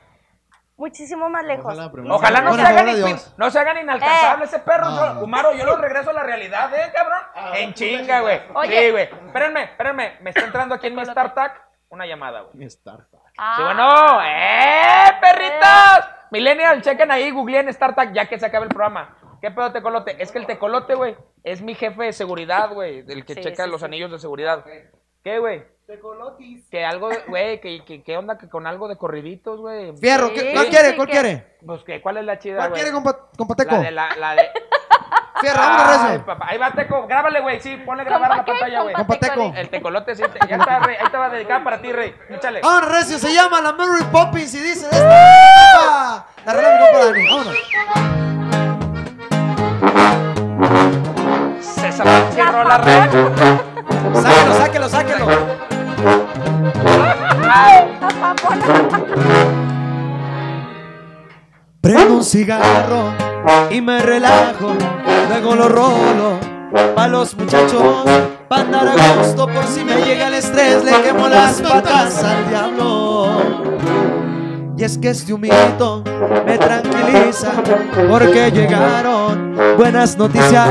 muchísimo más lejos. Ojalá, no Bueno, se hagan, in- no se hagan inalcanzables ese perro. No. Yo, Humaro, yo lo regreso a la realidad, ¿eh, cabrón? en chinga, güey. Oye. Sí, güey. Espérenme, espérenme. Me está entrando aquí en mi StarTag una llamada, güey. Mi Startup. Ah, Sí, bueno. ¡Eh, perritos! Millennial, chequen ahí, googleen StarTag ya que se acabe el programa. ¿Qué pedo, Tecolote? Es que el Tecolote, güey, es mi jefe de seguridad, güey, del que Sí, checa sí, los sí. anillos de seguridad. ¿Qué, güey? Tecolotis. Que algo, de- güey, que, que, que onda que con algo de corriditos, güey. Fierro, Sí, ¿qué- ¿cuál sí, quiere? ¿Cuál que- quiere? Pues, que, ¿cuál es la chida, ¿Cuál güey? quiere, compa, compateco? La de la, la de... Fierro, vámonos, Ay, recio. papá. Ahí va, Teco. Grábale, güey. Sí, ponle grabar a la pantalla, güey. ¿Compa Compateco. El tecolote, sí. te- Ya está, Rey. Ahí te va dedicada para ti, Rey. Échale. Vámonos, recio, se llama la Mary Poppins y dice esta. La rola de mi compa Dani, vámonos. Esa pinche rola, Rey. Sáquelo, sáquelo, sáquelo. Prendo un cigarro y me relajo, luego lo rolo pa' los muchachos, pa' andar a gusto por si me llega el estrés, le quemo las patas al diablo. Y es que este humito me tranquiliza porque llegaron buenas noticias.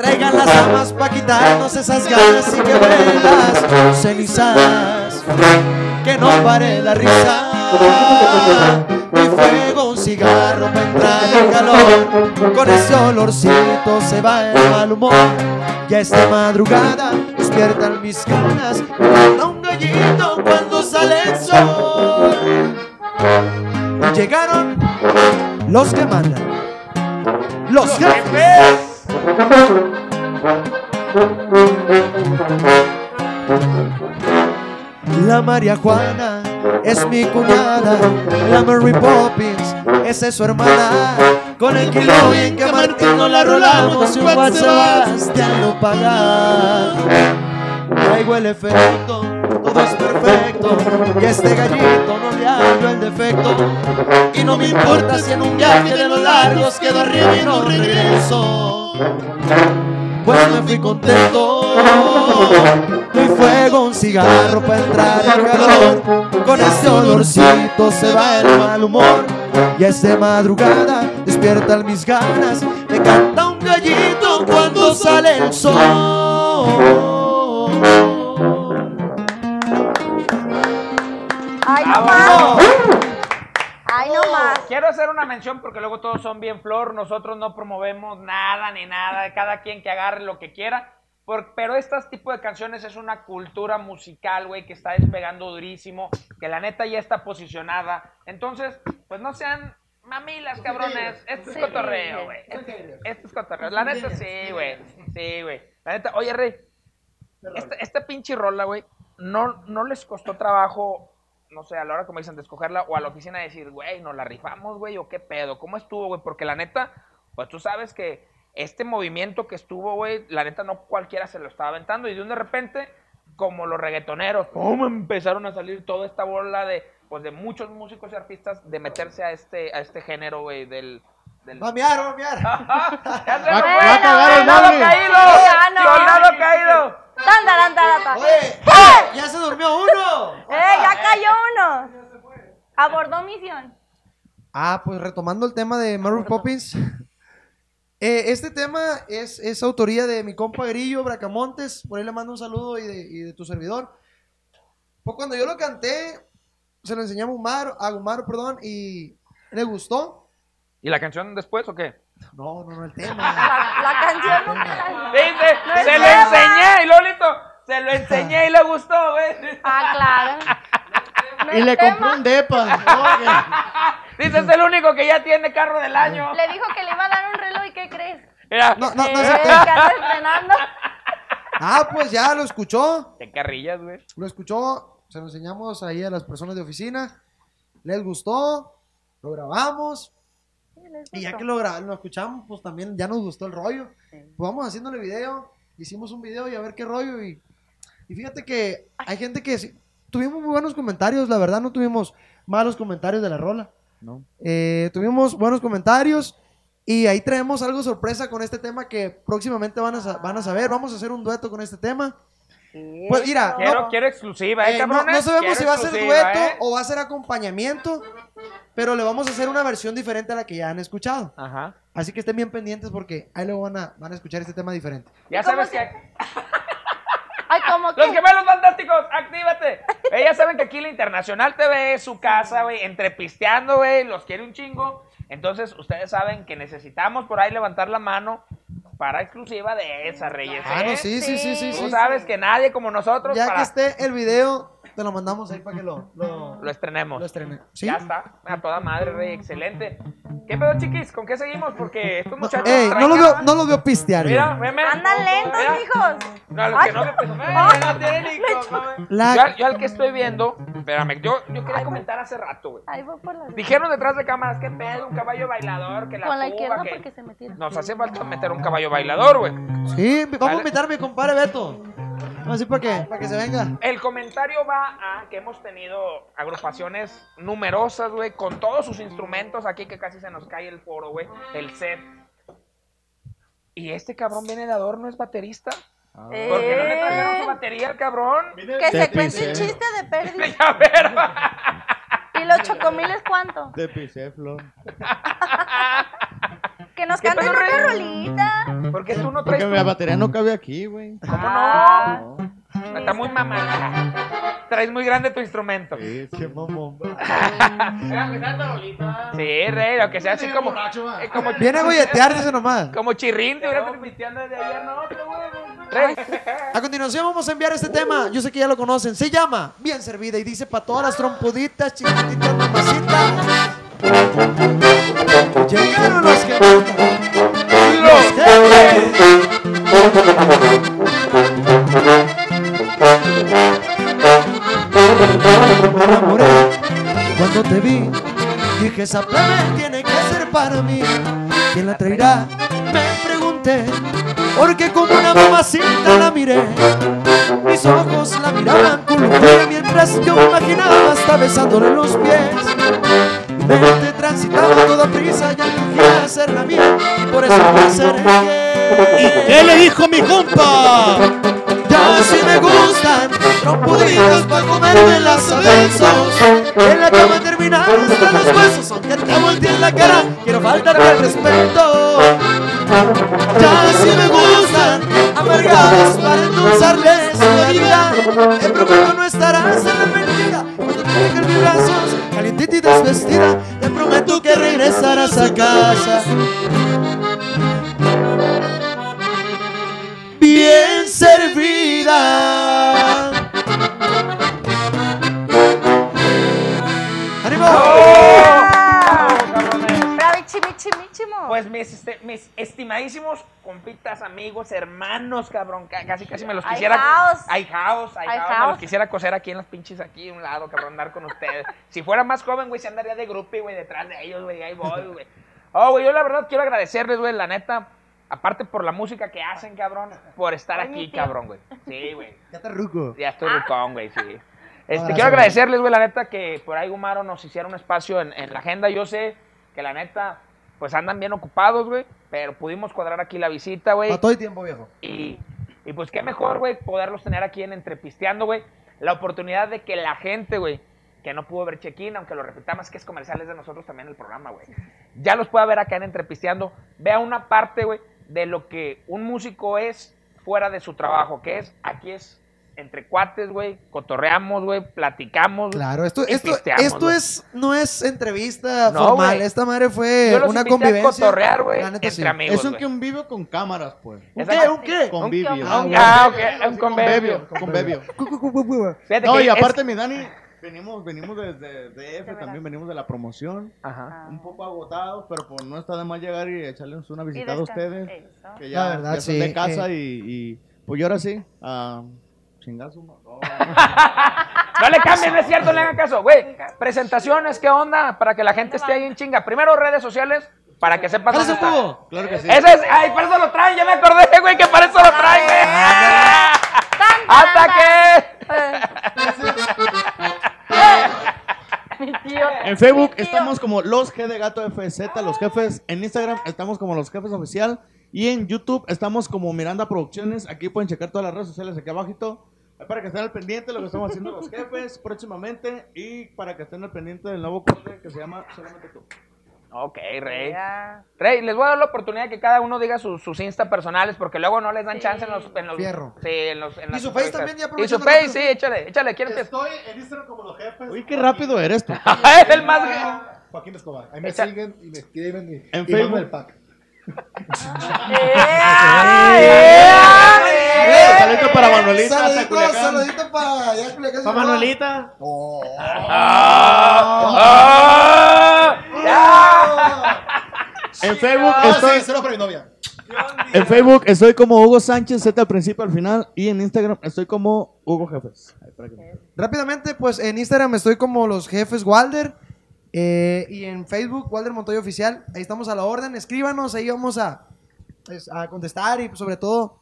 Traigan las damas pa' quitarnos esas ganas y que las cenizas. Que no pare la risa. Mi fuego, un cigarro para entrar en calor. Con ese olorcito se va el mal humor. Ya esta madrugada despiertan mis ganas. Canta un gallito cuando sale el sol. Llegaron los que mandan. Los jefes. La María Juana es mi cuñada, la Mary Poppins, esa es su hermana. Con el kilo bien que Martín nos la rolamos y un Juan Sebastián lo paga. Traigo el efecto, todo es perfecto, y a este gallito no le hallo el defecto. Y no me importa si en un viaje de los largos quedo arriba y no regreso. Pues me fui contento. Mi fuego, un cigarro para entrar en calor. Con este olorcito se va el mal humor. Y es de madrugada, despiertan mis ganas. Me canta un gallito cuando sale el sol. Ay. Ay, no más. Quiero hacer una mención porque luego todos son bien flor. Nosotros no promovemos nada ni nada. Cada quien que agarre lo que quiera. Por- pero este tipo de canciones es una cultura musical, güey, que está despegando durísimo. Que la neta ya está posicionada. Entonces, pues no sean mamilas, cabrones. Esto es cotorreo, güey. Esto, esto es cotorreo. La neta sí, güey. Sí, güey. La neta, oye, Rey. Esta, esta pinche rola, güey, no, no les costó trabajo, no sé, a la hora como dicen de escogerla o a la oficina decir, güey, nos la rifamos, güey, o qué pedo, ¿cómo estuvo, güey? Porque la neta, pues tú sabes que este movimiento que estuvo, güey, la neta no cualquiera se lo estaba aventando y de un de repente, como los reggaetoneros, ¡pum! empezaron a salir toda esta bola de, pues de muchos músicos y artistas de meterse a este, a este género, güey, del... del... Va a mear, va a mear. ¡Ya se Va- fue! va a cagar el ¡Soldado caído! ¡Soldado caído! Tan, taran, taran, taran. Oye, ya se durmió uno. ¡Eh, ya cayó uno! Abordó misión. Ah, pues retomando el tema de Mary Poppins. eh, este tema es, es autoría de mi compa Grillo Bracamontes. Por ahí le mando un saludo y de, y de tu servidor. Pues cuando yo lo canté, se lo enseñamos a Gumaro, a Gumaro, perdón, y le gustó. ¿Y la canción después o qué? No, no, no, el tema. La, la canción no me la... Dice, No se lo tema. enseñé y Lolito, se lo enseñé y le gustó, güey. Ah, claro. No Y le tema. compró un depa. Dice, es el único que ya tiene carro del año. Le dijo que le iba a dar un reloj y ¿qué crees? Mira, No, no, no, Eh, se- estrenando. Ah, pues ya lo escuchó. Qué carrillas, güey. Lo escuchó, se lo enseñamos ahí a las personas de oficina. Les gustó, lo grabamos. Y ya que lo, lo escuchamos, pues también ya nos gustó el rollo. Pues vamos haciéndole video, hicimos un video y a ver qué rollo. Y, y fíjate que hay gente que sí- tuvimos muy buenos comentarios, la verdad no tuvimos malos comentarios de la rola. No. Eh, tuvimos buenos comentarios y ahí traemos algo sorpresa con este tema que próximamente van a, van a saber. Vamos a hacer un dueto con este tema. Pues mira, Quiero, no- quiero exclusiva, ¿eh, eh, no, sabemos Quiero si va a ser dueto ¿eh? o va a ser acompañamiento, pero le vamos a hacer una versión diferente a la que ya han escuchado. Ajá. Así que estén bien pendientes porque ahí luego van a, van a escuchar este tema diferente. Ya ¿Y cómo sabes que... Ay, como Los gemelos fantásticos, actívate. Eh, ya saben que aquí la Internacional TV es su casa, güey, entrepisteando, güey, los quiere un chingo. Entonces, ustedes saben que necesitamos por ahí levantar la mano para exclusiva de esa, Reyes. Ah, ¿eh? no, sí, sí, sí, sí. Tú sí. sabes que nadie como nosotros Ya para... que esté el video, te lo mandamos ahí para que lo, lo, Lo estrenemos. lo estrenen. ¿Sí? Ya está. A toda madre, rey. Excelente. ¿Qué pedo, chiquis? ¿Con qué seguimos? Porque estos No, muchachos. ey, traen no los veo, no los veo pistear. Mira. Andan lentos, Mira. hijos. No, los que no me no tienen ni co- La- yo, al- yo al que estoy viendo, espérame, yo, yo quería comentar hace rato, güey. Ahí voy por la... Dijeron detrás de cámaras, qué pedo, un caballo bailador, que la Con la tuba, izquierda que porque se metieron. nos hace falta meter un caballo bailador, güey. Sí, vamos a invitar a mi compadre Beto. Así para que, para que se venga. El comentario va a que hemos tenido agrupaciones numerosas, güey, con todos sus instrumentos aquí que casi se nos cae el foro, güey, el set. Y este cabrón viene de adorno, es baterista. ¿Por qué no le trajeron su Eh, batería al cabrón? que se Te cuente un chiste de pérdida. Ya ver. ¿Y los chocomiles cuánto? Te pisé, Flor. Que nos ¿Qué canten una Rey? rolita. ¿Por qué tú no traes Porque tu- mi batería no cabe aquí, güey. ¿Cómo Ah. no? Está muy mamada. traes muy grande tu instrumento. Sí, qué mamón. Sí, rey, aunque sea así como. eh, como Viene a golletear, dice nomás. Como chirrín, te pisteando desde ayer, no, otro güey. Rey. A continuación vamos a enviar este tema. Yo sé que ya lo conocen. Se llama Bien Servida y dice para todas las trompuditas, chiquititas, mamacitas. Llegaron los que Los jefes. Cuando te vi. Dije, esa plebe tiene que ser para mí. ¿Quién la traerá? Me pregunté. Porque como una mamacita la miré. Mis ojos la miraban con mientras yo imaginaba hasta besándole los pies. Transitaba a toda prisa, ya quería ser la mía. Y por eso me acerqué. ¿Qué le dijo mi compa? Ya si me gustan trompuditas para comerme las a besos En la cama terminar hasta los huesos Aunque te volteen la cara, quiero faltarte al respeto Ya si me gustan amargadas para endulzarles la vida Te prometo no estarás arrepentida Cuando te deje en mis brazos, calientita y desvestida Te prometo que regresarás a casa bien servida. Pues mis, este- mis estimadísimos compitas, amigos, hermanos, cabrón, ca- casi casi me los quisiera. Ahijaos. Ahijaos, ahijaos, me Ahijaos. los quisiera coser aquí en las pinches, aquí a un lado, cabrón, andar con ustedes. Si fuera más joven, güey, se andaría de grupi, güey, detrás de ellos, güey, ahí voy, güey. Oh, güey, yo la verdad quiero agradecerles, güey, la neta, aparte por la música que hacen, cabrón, por estar Ay, aquí, cabrón, güey. Sí, güey. Ya te ruco. Ya estoy rucón, güey, sí. Este, quiero agradecerles, güey, la neta, que por ahí Gumaro nos hiciera un espacio en, en la agenda. Yo sé que la neta, pues andan bien ocupados, güey, pero pudimos cuadrar aquí la visita, güey. Para todo el tiempo, viejo. Y, y pues qué mejor, güey, poderlos tener aquí en Entrepisteando, güey. La oportunidad de que la gente, güey, que no pudo ver check-in, aunque lo repitamos que es comercial, es de nosotros también el programa, güey. Ya los pueda ver acá en Entrepisteando. Vea una parte, güey, de lo que un músico es fuera de su trabajo, que es, aquí es entre cuates, güey, cotorreamos, güey, platicamos. Claro, esto, esto, esto es, no es entrevista No, formal. Esta madre fue Yo los una invité a convivencia. cotorrear, güey, entre sí. amigos, Es un güey. convivio con cámaras, pues. ¿Un qué? ¿Un qué? Convivio. Un- Ah, ok, un convivio. Convivio. Fíjate No, que y es- aparte, mi Dani, venimos, venimos desde DF, también venimos de la promoción. Ajá. Un poco agotados, pero pues no está de más llegar y echarles una Y visita a ustedes. Eso. Que ya, La verdad, ya son sí, de casa eh. y, y, pues yo ahora sí, a su madre. No le cambien, no es cierto, no le hagan caso. Güey, presentaciones, ¿qué onda? Para que la gente esté ahí en chinga. Primero redes sociales, para que sepan dónde ¡Jálese, está. Claro que sí. Ese es, ay, para eso lo traen, ya me acordé, güey, que para eso lo traen, güey. Hasta tan. que... Mi tío. En Facebook tío. estamos como los G de Gato FZ, los jefes. En Instagram estamos como los jefes oficial. Y en YouTube estamos como Miranda Producciones. Aquí pueden checar todas las redes sociales aquí abajito. Para que estén al pendiente de lo que estamos haciendo los jefes próximamente. Y para que estén al pendiente del nuevo corte que se llama Solamente tú. Ok, Rey. Ya. Rey, les voy a dar la oportunidad de que cada uno diga sus, sus Insta personales, porque luego no les dan Sí. chance en los... En los Fierro. Sí, en los... En ¿Y su Face también, ya Y su Face, sí, échale, échale, ¿quién? Estoy en Instagram como los jefes. Uy, qué rápido eres tú. es el más... Joaquín Escobar. Ahí me Echa- siguen y me escriben. Y, En y Facebook. el pack. Saludito para Manuelita. Saludito, para allá, Culiacán, Pa' Sinaloa. Manuelita. Oh. ¡Ah! ¡Ya! En Facebook Ah, estoy. para mi novia. En Facebook estoy como Hugo Sánchez, Z al principio al final. Y en Instagram estoy como Hugo Jefes. Ahí, para que- Rápidamente, pues en Instagram estoy como los jefes Walder. Eh, y en Facebook, Walder Montoya Oficial. Ahí estamos a la orden. Escríbanos, ahí vamos a, pues, a contestar y sobre todo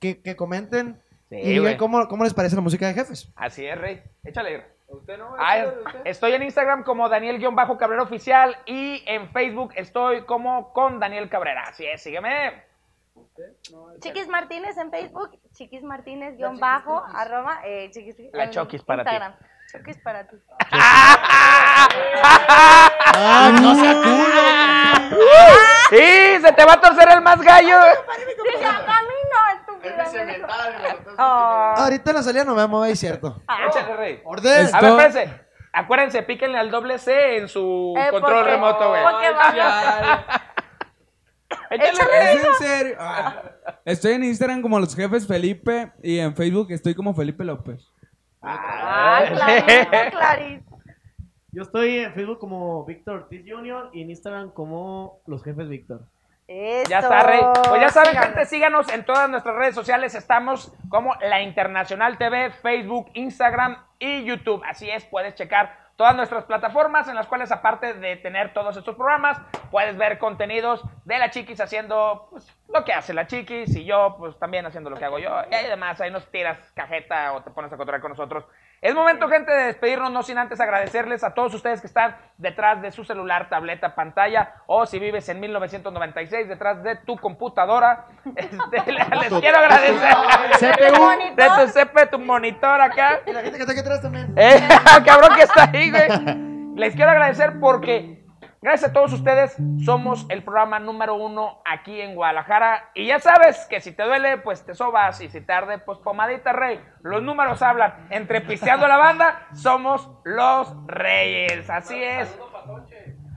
que, que comenten Sí, y cómo, cómo les parece la música de jefes. Así es, Rey. Échale. ¿Usted no? Ah, estoy en Instagram como Daniel-Cabrera Oficial y en Facebook estoy como con Daniel Cabrera. Así es, sígueme. Chiquis Martínez en Facebook, Chiquis Martínez guion bajo, arroba, eh, Chiquis La en Chokis para ti. Instagram. Chokis para ti. ¡Ah, no sea culo! ¡Sí! ¡Se te va a torcer el más gallo! Deja camino, Oh. Ahorita en la salida nos vemos, ahí cierto. Échale, rey. Orden. A ver, espérense. Acuérdense, píquenle al doble C en su Eh, control porque- remoto, güey. porque Échale. ¿Es en serio? Ah. Estoy en Instagram como los jefes Felipe y en Facebook estoy como Felipe López. Ah, clarito, clarito. Yo estoy en Facebook como Víctor Ortiz Jr. y en Instagram como Los Jefes Víctor. Eso. Ya está, Rey. Pues ya saben, Síganos. gente, síganos en todas nuestras redes sociales. Estamos como La Internacional TV, Facebook, Instagram y YouTube. Así es, puedes checar todas nuestras plataformas en las cuales, aparte de tener todos estos programas, puedes ver contenidos de la Chiquis haciendo pues, lo que hace la Chiquis y yo, pues también haciendo lo que hago yo. Y además, ahí nos tiras cajeta o te pones a controlar con nosotros. Es momento, gente, de despedirnos, no sin antes agradecerles a todos ustedes que están detrás de su celular, tableta, pantalla, o si vives en 1996, detrás de tu computadora. Este, les quiero agradecer. ¿Tu monitor? De tu CP, tu monitor acá. Y la gente que está aquí atrás también. Eh, cabrón que está ahí, güey. Les quiero agradecer porque gracias a todos ustedes somos el programa número uno aquí en Guadalajara. Y ya sabes que si te duele, pues te sobas. Y si te arde, pues pomadita rey. Los números hablan. Entre pisteando la banda, somos los reyes. Así es.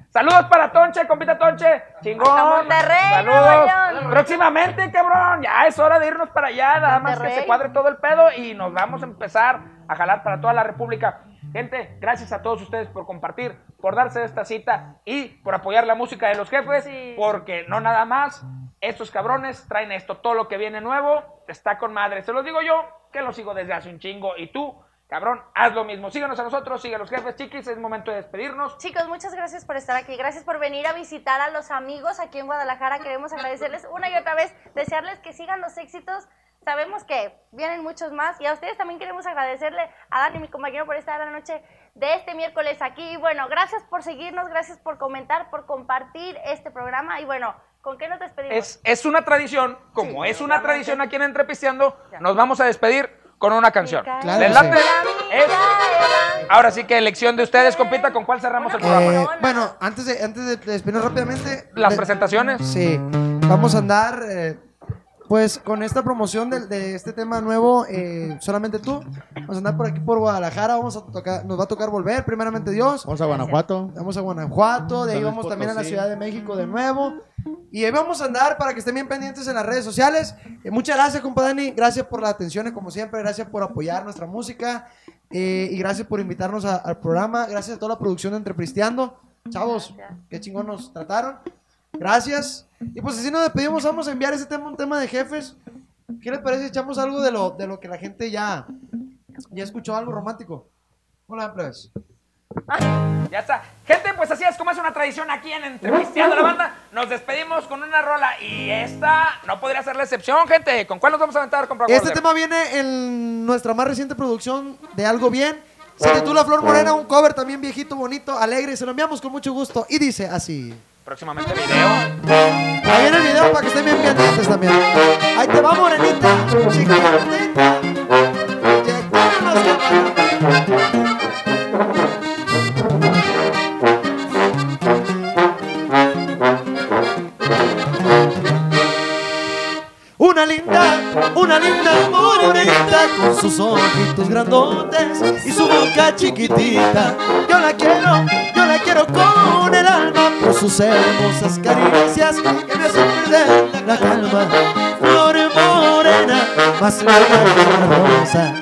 Saludos para Tonche, compita Tonche. Chingón. Monterrey, Saludos. Nuevo. Próximamente, cabrón. Ya es hora de irnos para allá. Nada más que se cuadre todo el pedo y nos vamos a empezar a jalar para toda la República. Gente, gracias a todos ustedes por compartir, por darse esta cita y por apoyar la música de los jefes. Sí. Porque no nada más, estos cabrones traen esto, todo lo que viene nuevo está con madre. Se los digo yo, que lo sigo desde hace un chingo. Y tú, cabrón, haz lo mismo. Síganos a nosotros, sigue a los jefes, chiquis. Es momento de despedirnos. Chicos, muchas gracias por estar aquí. Gracias por venir a visitar a los amigos aquí en Guadalajara. Queremos agradecerles una y otra vez, desearles que sigan los éxitos. Sabemos que vienen muchos más y a ustedes también queremos agradecerle a Dani, mi compañero, por estar la noche de este miércoles aquí. Y bueno, gracias por seguirnos, gracias por comentar, por compartir este programa. Y bueno, ¿con qué nos despedimos? Es, es una tradición, como Sí, es una tradición aquí en Entrepisteando, Ya. nos vamos a despedir con una canción. Claro ¿Les que late? sí. Es- ahora sí que elección de ustedes, compita, ¿con cuál cerramos el programa? Eh, Corona. bueno, antes de, antes de despedirnos rápidamente. Las de- presentaciones. Sí, vamos a andar eh, pues con esta promoción de, de este tema nuevo, eh, solamente tú. Vamos a andar por aquí por Guadalajara, vamos a tocar, nos va a tocar volver, primeramente Dios. Vamos a Guanajuato. Vamos a Guanajuato, de ahí vamos también a la. Ciudad de México de nuevo. Y ahí vamos a andar para que estén bien pendientes en las redes sociales. Eh, muchas gracias, compa Dani. Gracias por la atención, como siempre. Gracias por apoyar nuestra música. eh, y gracias por invitarnos a- al programa. Gracias a toda la producción de Entrepristeando. Chavos, Gracias. qué chingón nos trataron. Gracias. Y pues así nos despedimos. Vamos a enviar ese tema, un tema de jefes. ¿Qué les parece? Echamos algo de lo, de lo que la gente ya, ya escuchó, algo romántico. Hola, plebes. Ya está. Gente, pues así es como es una tradición aquí en Entrepisteando la Banda. Nos despedimos con una rola y esta no podría ser la excepción, gente. ¿Con cuál nos vamos a aventar, compra Este tema viene en nuestra más reciente producción de Algo Bien. Se titula Flor Morena, un cover también viejito, bonito, alegre. Se lo enviamos con mucho gusto. Y dice así. Próximamente video. Ahí viene el video para que estén bien pendientes también. Ahí te va, morenita. Que- Una linda, una linda morenita con sus ojitos grandotes y su boca chiquitita. Yo la quiero, yo la quiero con el alma por sus hermosas caricias que me hacen la calma. Flor morena, más larga que rosa.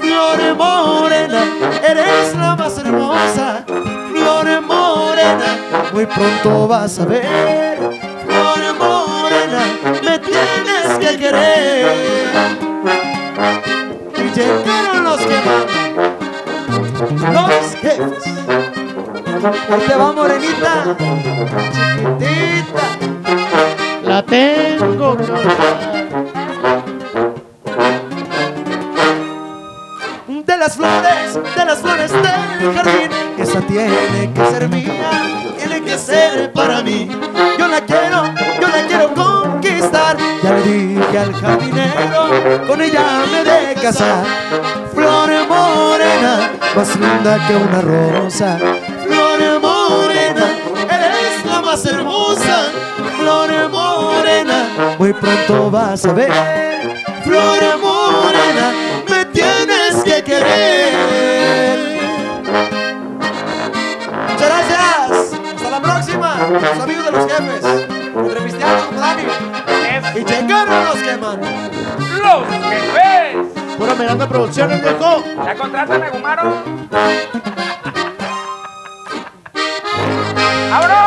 Flor morena, eres la más hermosa. Flor morena, muy pronto vas a ver. Flor morena, me tienes que querer. Y llegaron los que mandan, los jefes. Ahí te va, morenita, chiquitita. La tengo que de las flores, de las flores del jardín. Esa tiene que ser mía, tiene que ser para mí. Yo la quiero, yo la quiero conquistar. Ya le dije al jardinero, con ella me de casar. Flor morena, más linda que una rosa. Flor morena, muy pronto vas a ver. flor morena, me tienes que querer. Muchas gracias. Hasta la próxima. Los amigos de los jefes. Entre Cristiano como Dani. Es Y checaron los queman. los jefes. Pura Miranda Producciones, viejo. Ya contrátame, Gumaro. ¡Vámonos!